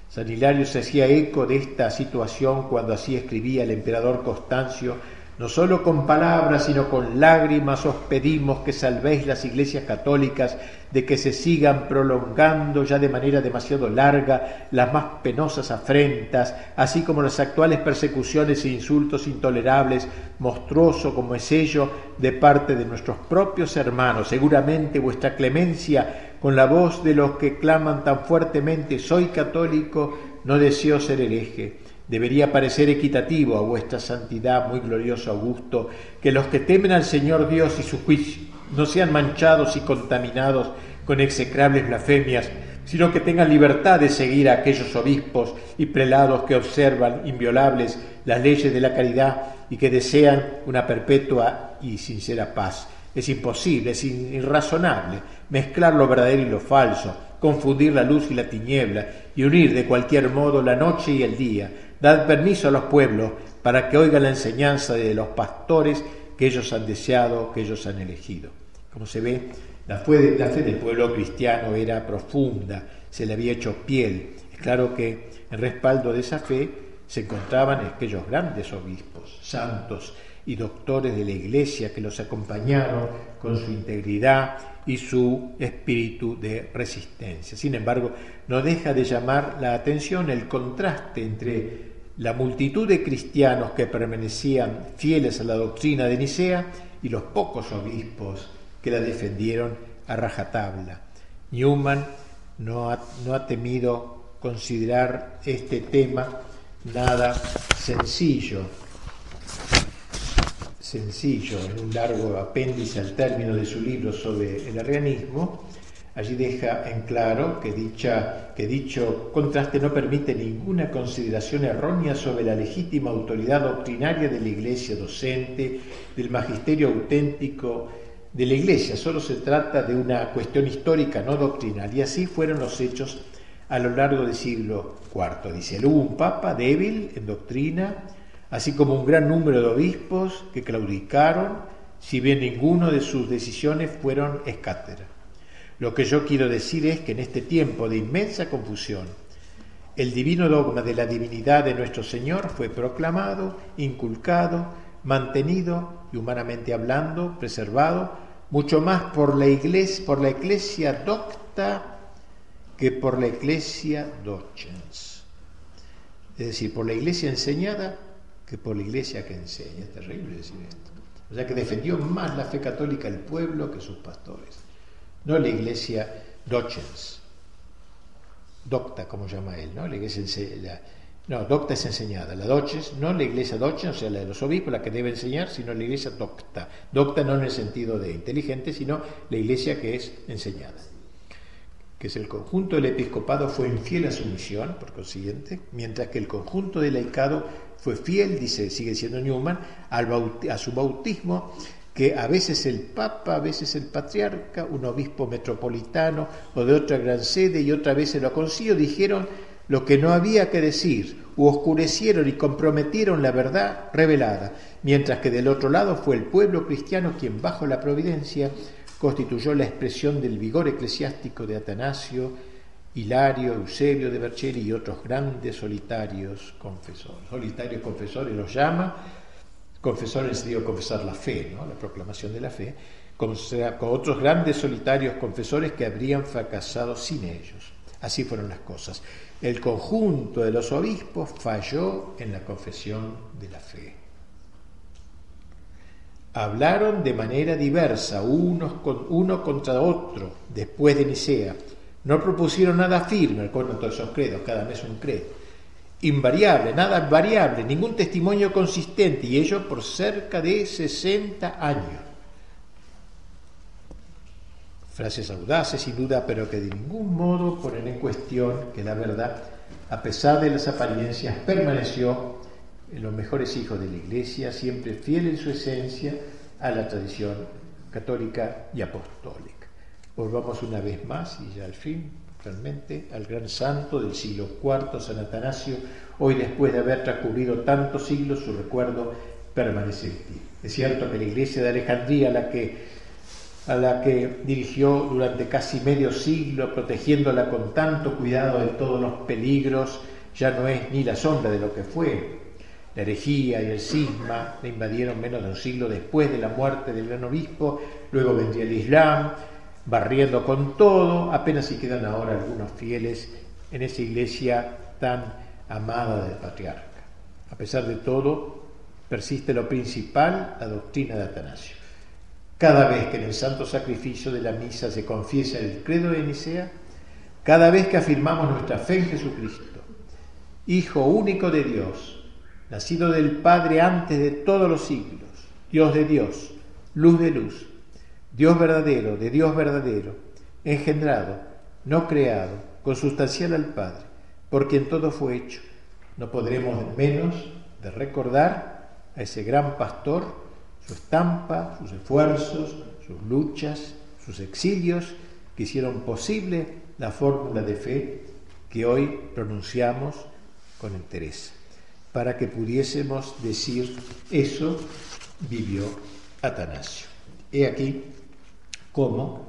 San Hilario se hacía eco de esta situación cuando así escribía el emperador Constancio No solo con palabras, sino con lágrimas os pedimos que salvéis las iglesias católicas de que se sigan prolongando ya de manera demasiado larga las más penosas afrentas, así como las actuales persecuciones e insultos intolerables, monstruoso como es ello de parte de nuestros propios hermanos. Seguramente vuestra clemencia, con la voz de los que claman tan fuertemente, soy católico, no deseo ser hereje Debería parecer equitativo a vuestra santidad, muy glorioso Augusto, que los que temen al Señor Dios y su juicio no sean manchados y contaminados con execrables blasfemias, sino que tengan libertad de seguir a aquellos obispos y prelados que observan inviolables las leyes de la caridad y que desean una perpetua y sincera paz. Es imposible, es irrazonable mezclar lo verdadero y lo falso, confundir la luz y la tiniebla y unir de cualquier modo la noche y el día, Dad permiso a los pueblos para que oigan la enseñanza de los pastores que ellos han deseado, que ellos han elegido. Como se ve, la fe, la fe del pueblo cristiano era profunda, se le había hecho piel. Es claro que en respaldo de esa fe se encontraban aquellos grandes obispos, santos y doctores de la Iglesia que los acompañaron con su integridad y su espíritu de resistencia. Sin embargo, no deja de llamar la atención el contraste entre la multitud de cristianos que permanecían fieles a la doctrina de Nicea y los pocos obispos que la defendieron a rajatabla. Newman no ha, no ha temido considerar este tema nada sencillo sencillo, en un largo apéndice al término de su libro sobre el organismo, allí deja en claro que, dicha, que dicho contraste no permite ninguna consideración errónea sobre la legítima autoridad doctrinaria de la Iglesia docente, del magisterio auténtico de la Iglesia, solo se trata de una cuestión histórica, no doctrinal, y así fueron los hechos a lo largo del siglo IV. Dice, hubo un papa débil en doctrina, así como un gran número de obispos que claudicaron, si bien ninguno de sus decisiones fueron escátera. Lo que yo quiero decir es que en este tiempo de inmensa confusión, el divino dogma de la divinidad de nuestro Señor fue proclamado, inculcado, mantenido y humanamente hablando, preservado, mucho más por la iglesia, por la iglesia docta que por la iglesia docens. Es decir, por la iglesia enseñada que por la iglesia que enseña. Es terrible decir esto. O sea que defendió más la fe católica el pueblo que sus pastores. No la iglesia docens, docta como llama él, ¿no? La iglesia no, docta es enseñada. La doches, no la iglesia docens, o sea, la de los obispos, la que debe enseñar, sino la iglesia docta. Docta no en el sentido de inteligente, sino la iglesia que es enseñada que es el conjunto del episcopado, fue infiel a su misión, por consiguiente, mientras que el conjunto del laicado fue fiel, dice, sigue siendo Newman, a su bautismo, que a veces el Papa, a veces el Patriarca, un obispo metropolitano o de otra gran sede y otra vez se lo consiguió, dijeron lo que no había que decir, u oscurecieron y comprometieron la verdad revelada, mientras que del otro lado fue el pueblo cristiano quien bajo la providencia constituyó la expresión del vigor eclesiástico de Atanasio, Hilario, Eusebio de Bercheri y otros grandes solitarios confesores. Solitarios confesores los llama, confesores digo confesar la fe, ¿no? la proclamación de la fe, con, con otros grandes solitarios confesores que habrían fracasado sin ellos. Así fueron las cosas. El conjunto de los obispos falló en la confesión de la fe hablaron de manera diversa, unos con, uno contra otro, después de Nicea. No propusieron nada firme, con todos esos credos, cada mes un credo. Invariable, nada variable, ningún testimonio consistente, y ello por cerca de 60 años. Frases audaces, sin duda, pero que de ningún modo ponen en cuestión que la verdad, a pesar de las apariencias, permaneció los mejores hijos de la Iglesia, siempre fiel en su esencia a la tradición católica y apostólica. Volvamos una vez más y ya al fin, realmente, al gran santo del siglo IV, San Atanasio, hoy después de haber transcurrido tantos siglos, su recuerdo permanece en ti. Es cierto que la iglesia de Alejandría, a la que, a la que dirigió durante casi medio siglo, protegiéndola con tanto cuidado de todos los peligros, ya no es ni la sombra de lo que fue, La herejía y el cisma le invadieron menos de un siglo después de la muerte del gran obispo, luego vendría el Islam, barriendo con todo, apenas si quedan ahora algunos fieles en esa iglesia tan amada del patriarca. A pesar de todo, persiste lo principal, la doctrina de Atanasio. Cada vez que en el santo sacrificio de la misa se confiesa el credo de Nicea, cada vez que afirmamos nuestra fe en Jesucristo, Hijo único de Dios, nacido del Padre antes de todos los siglos, Dios de Dios, luz de luz, Dios verdadero, de Dios verdadero, engendrado, no creado, consustancial al Padre, por quien todo fue hecho, no podremos menos de recordar a ese gran pastor, su estampa, sus esfuerzos, sus luchas, sus exilios, que hicieron posible la fórmula de fe que hoy pronunciamos con interés, para que pudiésemos decir eso vivió Atanasio. He aquí cómo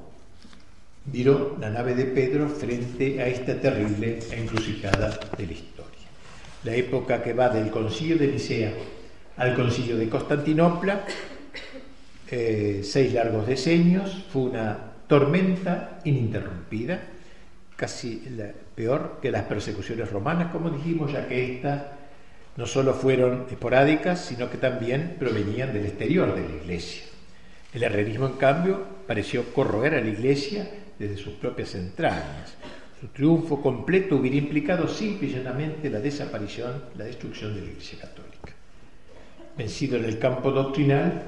viró la nave de Pedro frente a esta terrible encrucijada de la historia. La época que va del concilio de Nicea al concilio de Constantinopla, eh, seis largos decenios, fue una tormenta ininterrumpida, casi peor que las persecuciones romanas, como dijimos, ya que estas no solo fueron esporádicas, sino que también provenían del exterior de la iglesia. El herrerismo, en cambio, pareció corroer a la iglesia desde sus propias entrañas. Su triunfo completo hubiera implicado simple y la desaparición, la destrucción de la iglesia católica. Vencido en el campo doctrinal,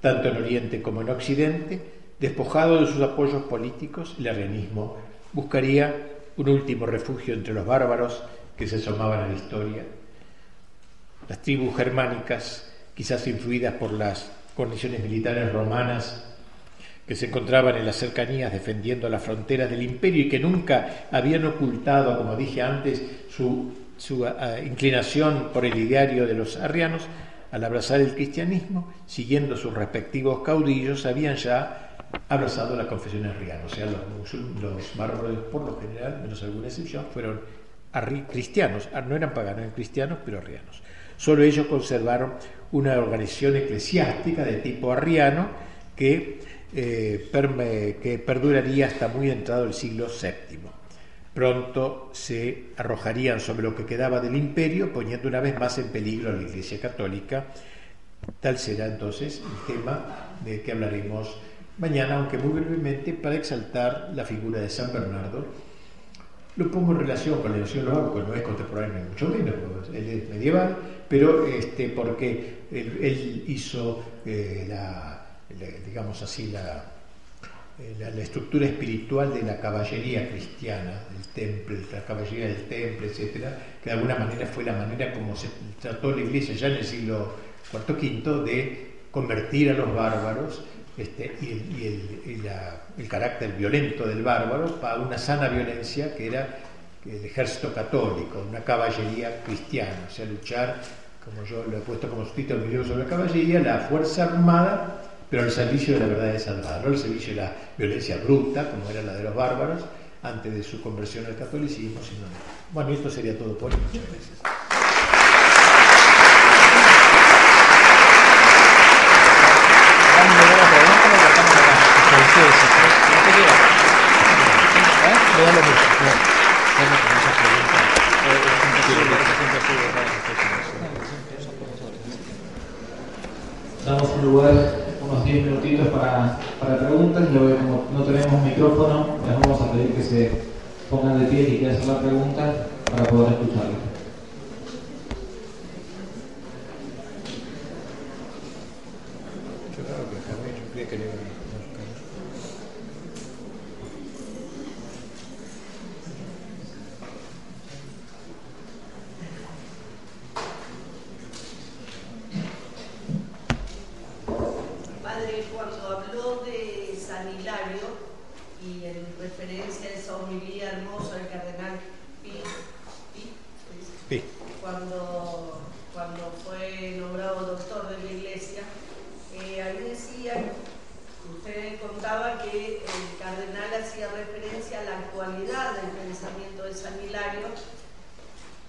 tanto en Oriente como en Occidente, despojado de sus apoyos políticos, el arrianismo buscaría un último refugio entre los bárbaros que se asomaban a la historia. Las tribus germánicas, quizás influidas por las condiciones militares romanas, que se encontraban en las cercanías defendiendo las fronteras del imperio y que nunca habían ocultado, como dije antes, su, su inclinación por el ideario de los arrianos, al abrazar el cristianismo, siguiendo sus respectivos caudillos, habían ya abrazado la confesión arriana, o sea, los, los bárbaros por lo general, menos alguna excepción, fueron cristianos, ah, no eran paganos, eran cristianos, pero arrianos. Solo ellos conservaron una organización eclesiástica de tipo arriano que, eh, que perduraría hasta muy entrado el siglo VII. Pronto se arrojarían sobre lo que quedaba del imperio, poniendo una vez más en peligro a la Iglesia Católica. Tal será entonces el tema de que hablaremos mañana, aunque muy brevemente, para exaltar la figura de San Bernardo. Lo pongo en relación con la noción de que no es contemporáneo ni mucho menos, él es medieval, pero este, porque él, hizo eh, la, digamos así, la, eh, la, estructura espiritual de la caballería cristiana, del temple, la caballería del temple, etcétera, que de alguna manera fue la manera como se trató la iglesia ya en el siglo IV V de convertir a los bárbaros este, y, el, carácter violento del bárbaro para una sana violencia que era el ejército católico, una caballería cristiana, o sea, luchar, como yo lo he puesto como título en mi libro sobre la caballería, la fuerza armada, pero al servicio de la verdad de Salvador, al servicio de la violencia bruta, como era la de los bárbaros, antes de su conversión al catolicismo, sino... Bueno, esto sería todo por hoy. Gracias. Damos lugar, unos 10 minutitos para, para preguntas luego como no tenemos micrófono, les vamos a pedir que se pongan de pie y que hacer la pregunta para poder escucharlo.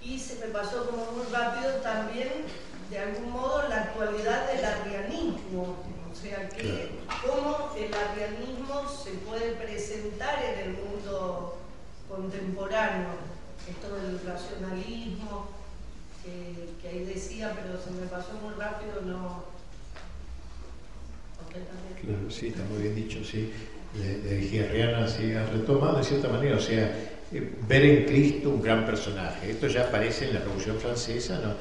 y se me pasó como muy rápido también de algún modo la actualidad del arrianismo, o sea, que cómo el arrianismo se puede presentar en el mundo contemporáneo, esto del racionalismo, que, ahí decía, pero se me pasó muy rápido, no... Claro, sí, está muy bien dicho, sí. De Arriana sí ha retomado de cierta manera, o sea, eh, ver en Cristo un gran personaje. Esto ya aparece en la Revolución Francesa, ¿no?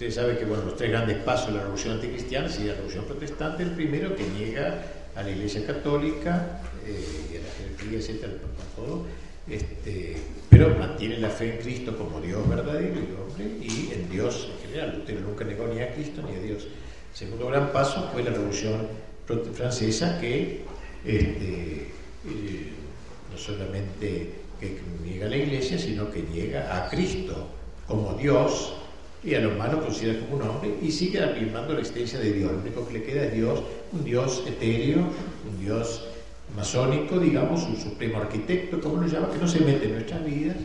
Ustedes saben que bueno, los tres grandes pasos de la revolución anticristiana y la revolución protestante, el primero que niega a la Iglesia Católica eh, y a la jerarquía, etcétera, todo, este, pero mantiene la fe en Cristo como Dios verdadero y hombre y en Dios en general. Lutero nunca negó ni a Cristo ni a Dios. El segundo gran paso fue la revolución francesa que este, eh, no solamente que niega a la Iglesia, sino que niega a Cristo como Dios y a los humanos considera como un hombre y sigue afirmando la existencia de Dios. Lo único que le queda es Dios, un Dios etéreo, un Dios masónico, digamos, un supremo arquitecto, como lo llama, que no se mete en nuestras vidas,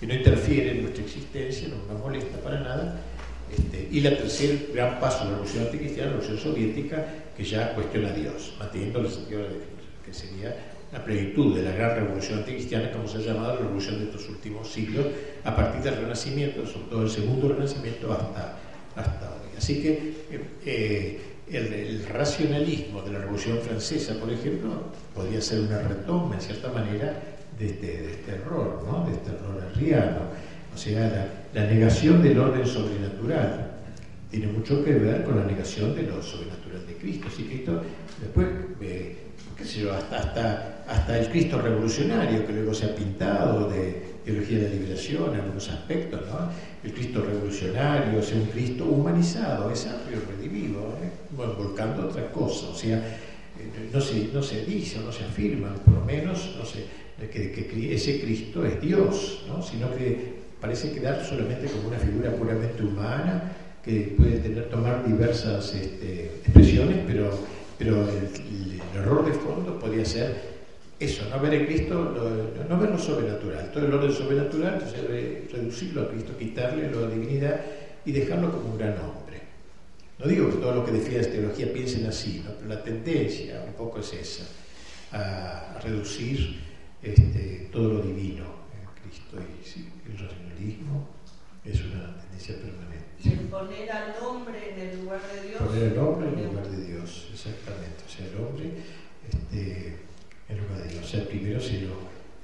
que no interfiere en nuestra existencia, no nos molesta para nada. Este, y la tercer gran paso la revolución anticristiana, la revolución soviética, que ya cuestiona a Dios, manteniendo el sentido de la que sería la plenitud de la gran revolución anticristiana, como se ha llamado la revolución de estos últimos siglos, a partir del Renacimiento, sobre todo el segundo Renacimiento hasta, hasta hoy. Así que eh, eh, el, racionalismo de la Revolución Francesa, por ejemplo, podría ser una retoma, en cierta manera, de este, este error, ¿no? de este error arriano. O sea, la, negación del orden sobrenatural tiene mucho que ver con la negación de lo sobrenatural de Cristo. Si Cristo después... Eh, hasta, el Cristo revolucionario, que luego se ha pintado de teología de la liberación en algunos aspectos, ¿no? El Cristo revolucionario, es un Cristo humanizado, es amplio, redivivo, ¿eh? volcando otra cosa, o sea, eh, no se, no se dice o no se afirma, por lo menos, no sé, que, que ese Cristo es Dios, ¿no? sino que parece quedar solamente como una figura puramente humana que puede tener, tomar diversas este, expresiones, pero pero el, error de fondo podría ser eso, no ver en Cristo, no ver lo sobrenatural, todo el orden sobrenatural, entonces reducirlo a Cristo, quitarle la divinidad y dejarlo como un gran hombre. No digo que todo lo que defiende la teología piensen así, pero la tendencia un poco es esa, a, reducir este, todo lo divino en Cristo y el racionalismo es una tendencia permanente. Poner al hombre en el lugar de Dios. Poner al hombre en el lugar de Dios, exactamente. O sea, el hombre Dios. O sea, primero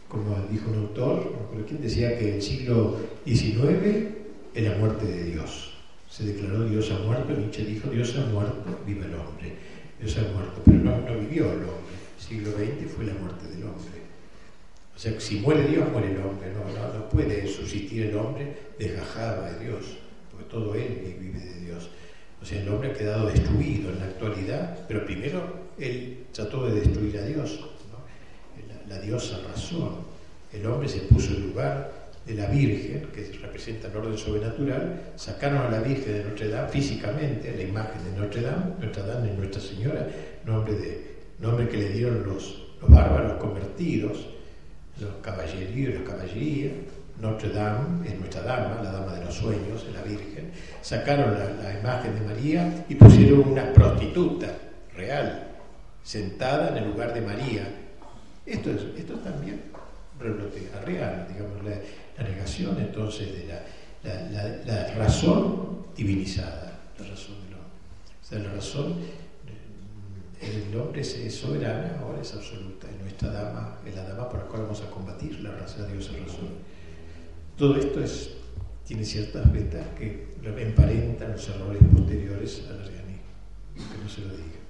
como dijo un autor, no quién decía que el siglo XIX es la muerte de Dios. Se declaró Dios ha muerto, Nietzsche dijo Dios ha muerto, vive el hombre. Dios ha muerto, pero no, no vivió el hombre. El siglo XX fue la muerte del hombre. O sea, si muere Dios, muere el hombre. No, no, no puede subsistir el hombre desgajado de Dios porque todo él vive de Dios. O sea, el hombre ha quedado destruido en la actualidad, pero primero él trató de destruir a Dios, la, diosa razón. El hombre se puso en lugar de la Virgen, que representa el orden sobrenatural, sacaron a la Virgen de Notre Dame físicamente, la imagen de Notre Dame, Notre Dame es Nuestra Señora, nombre, de, nombre que le dieron los, los bárbaros convertidos, los caballeríos y las caballerías, notre Dame, es nuestra dama, la dama de los sueños, es la Virgen, sacaron la, imagen de María y pusieron una prostituta real, sentada en el lugar de María. Esto es, esto también reblotea real, digamos, la, negación entonces de la, razón divinizada, la razón del hombre. O sea, la razón, el hombre es, soberana, ahora es absoluta, es nuestra dama, es la dama por la cual vamos a combatir la raza de Dios es razón. Todo esto es, tiene ciertas vetas que emparentan los errores posteriores al arrianismo, que no se lo diga.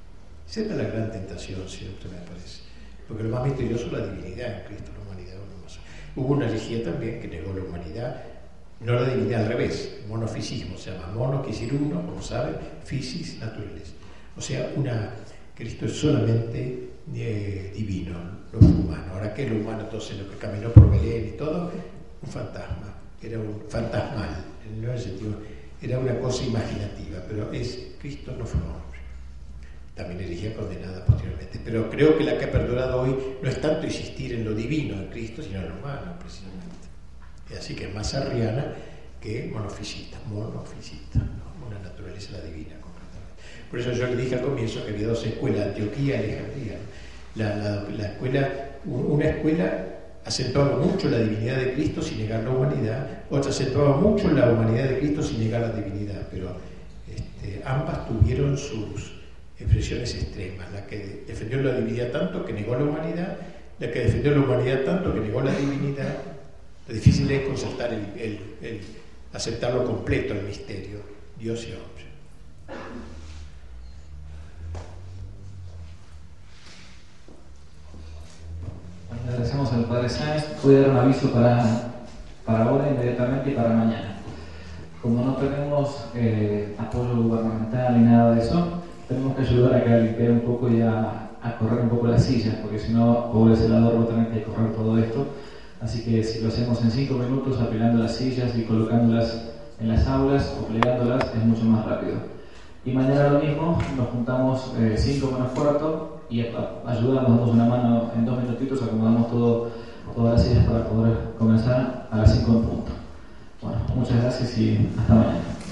Esa era la gran tentación siempre, me parece. Porque lo más misterioso es la divinidad en Cristo, la humanidad. Hubo una herejía también que negó la humanidad, no la divinidad al revés, monofisismo, se llama mono, que decir uno, como saben, fisis, naturales. O sea, una, Cristo es solamente eh, divino, lo humano. Ahora, ¿qué es lo humano? Entonces, lo que caminó por Belén y todo, un fantasma, era un fantasmal, en el sentido, era una cosa imaginativa, pero es, Cristo no fue hombre. También erigía condenada posteriormente. Pero creo que la que ha perdurado hoy no es tanto insistir en lo divino de Cristo, sino en lo humano, precisamente. Así que es más arriana que monofisita, monofisita, una naturaleza la divina completamente. Por eso yo le dije al comienzo que había dos escuelas, Antioquía y Alejandría. La, escuela, una escuela acentuaba mucho la divinidad de Cristo sin negar la humanidad, otra acentuaba mucho la humanidad de Cristo sin negar la divinidad, pero este, ambas tuvieron sus expresiones extremas, la que defendió la divinidad tanto que negó la humanidad, la que defendió la humanidad tanto que negó la divinidad. Lo difícil es concertar el, completo el misterio, Dios y hombre. agradecemos al Padre Sáenz. Voy a dar un aviso para, para ahora inmediatamente y para mañana. Como no tenemos eh, apoyo gubernamental ni nada de eso, tenemos que ayudar a que limpiar un poco y a, correr un poco las sillas, porque si no, pobre celador va a tener que correr todo esto. Así que si lo hacemos en cinco minutos, apilando las sillas y colocándolas en las aulas o plegándolas, es mucho más rápido. Y mañana lo mismo, nos juntamos 5 eh, menos cuarto y ayudamos, damos una mano en dos minutitos, acomodamos todo, todas las sillas para poder comenzar a las 5 en punto. Bueno, muchas gracias y hasta mañana.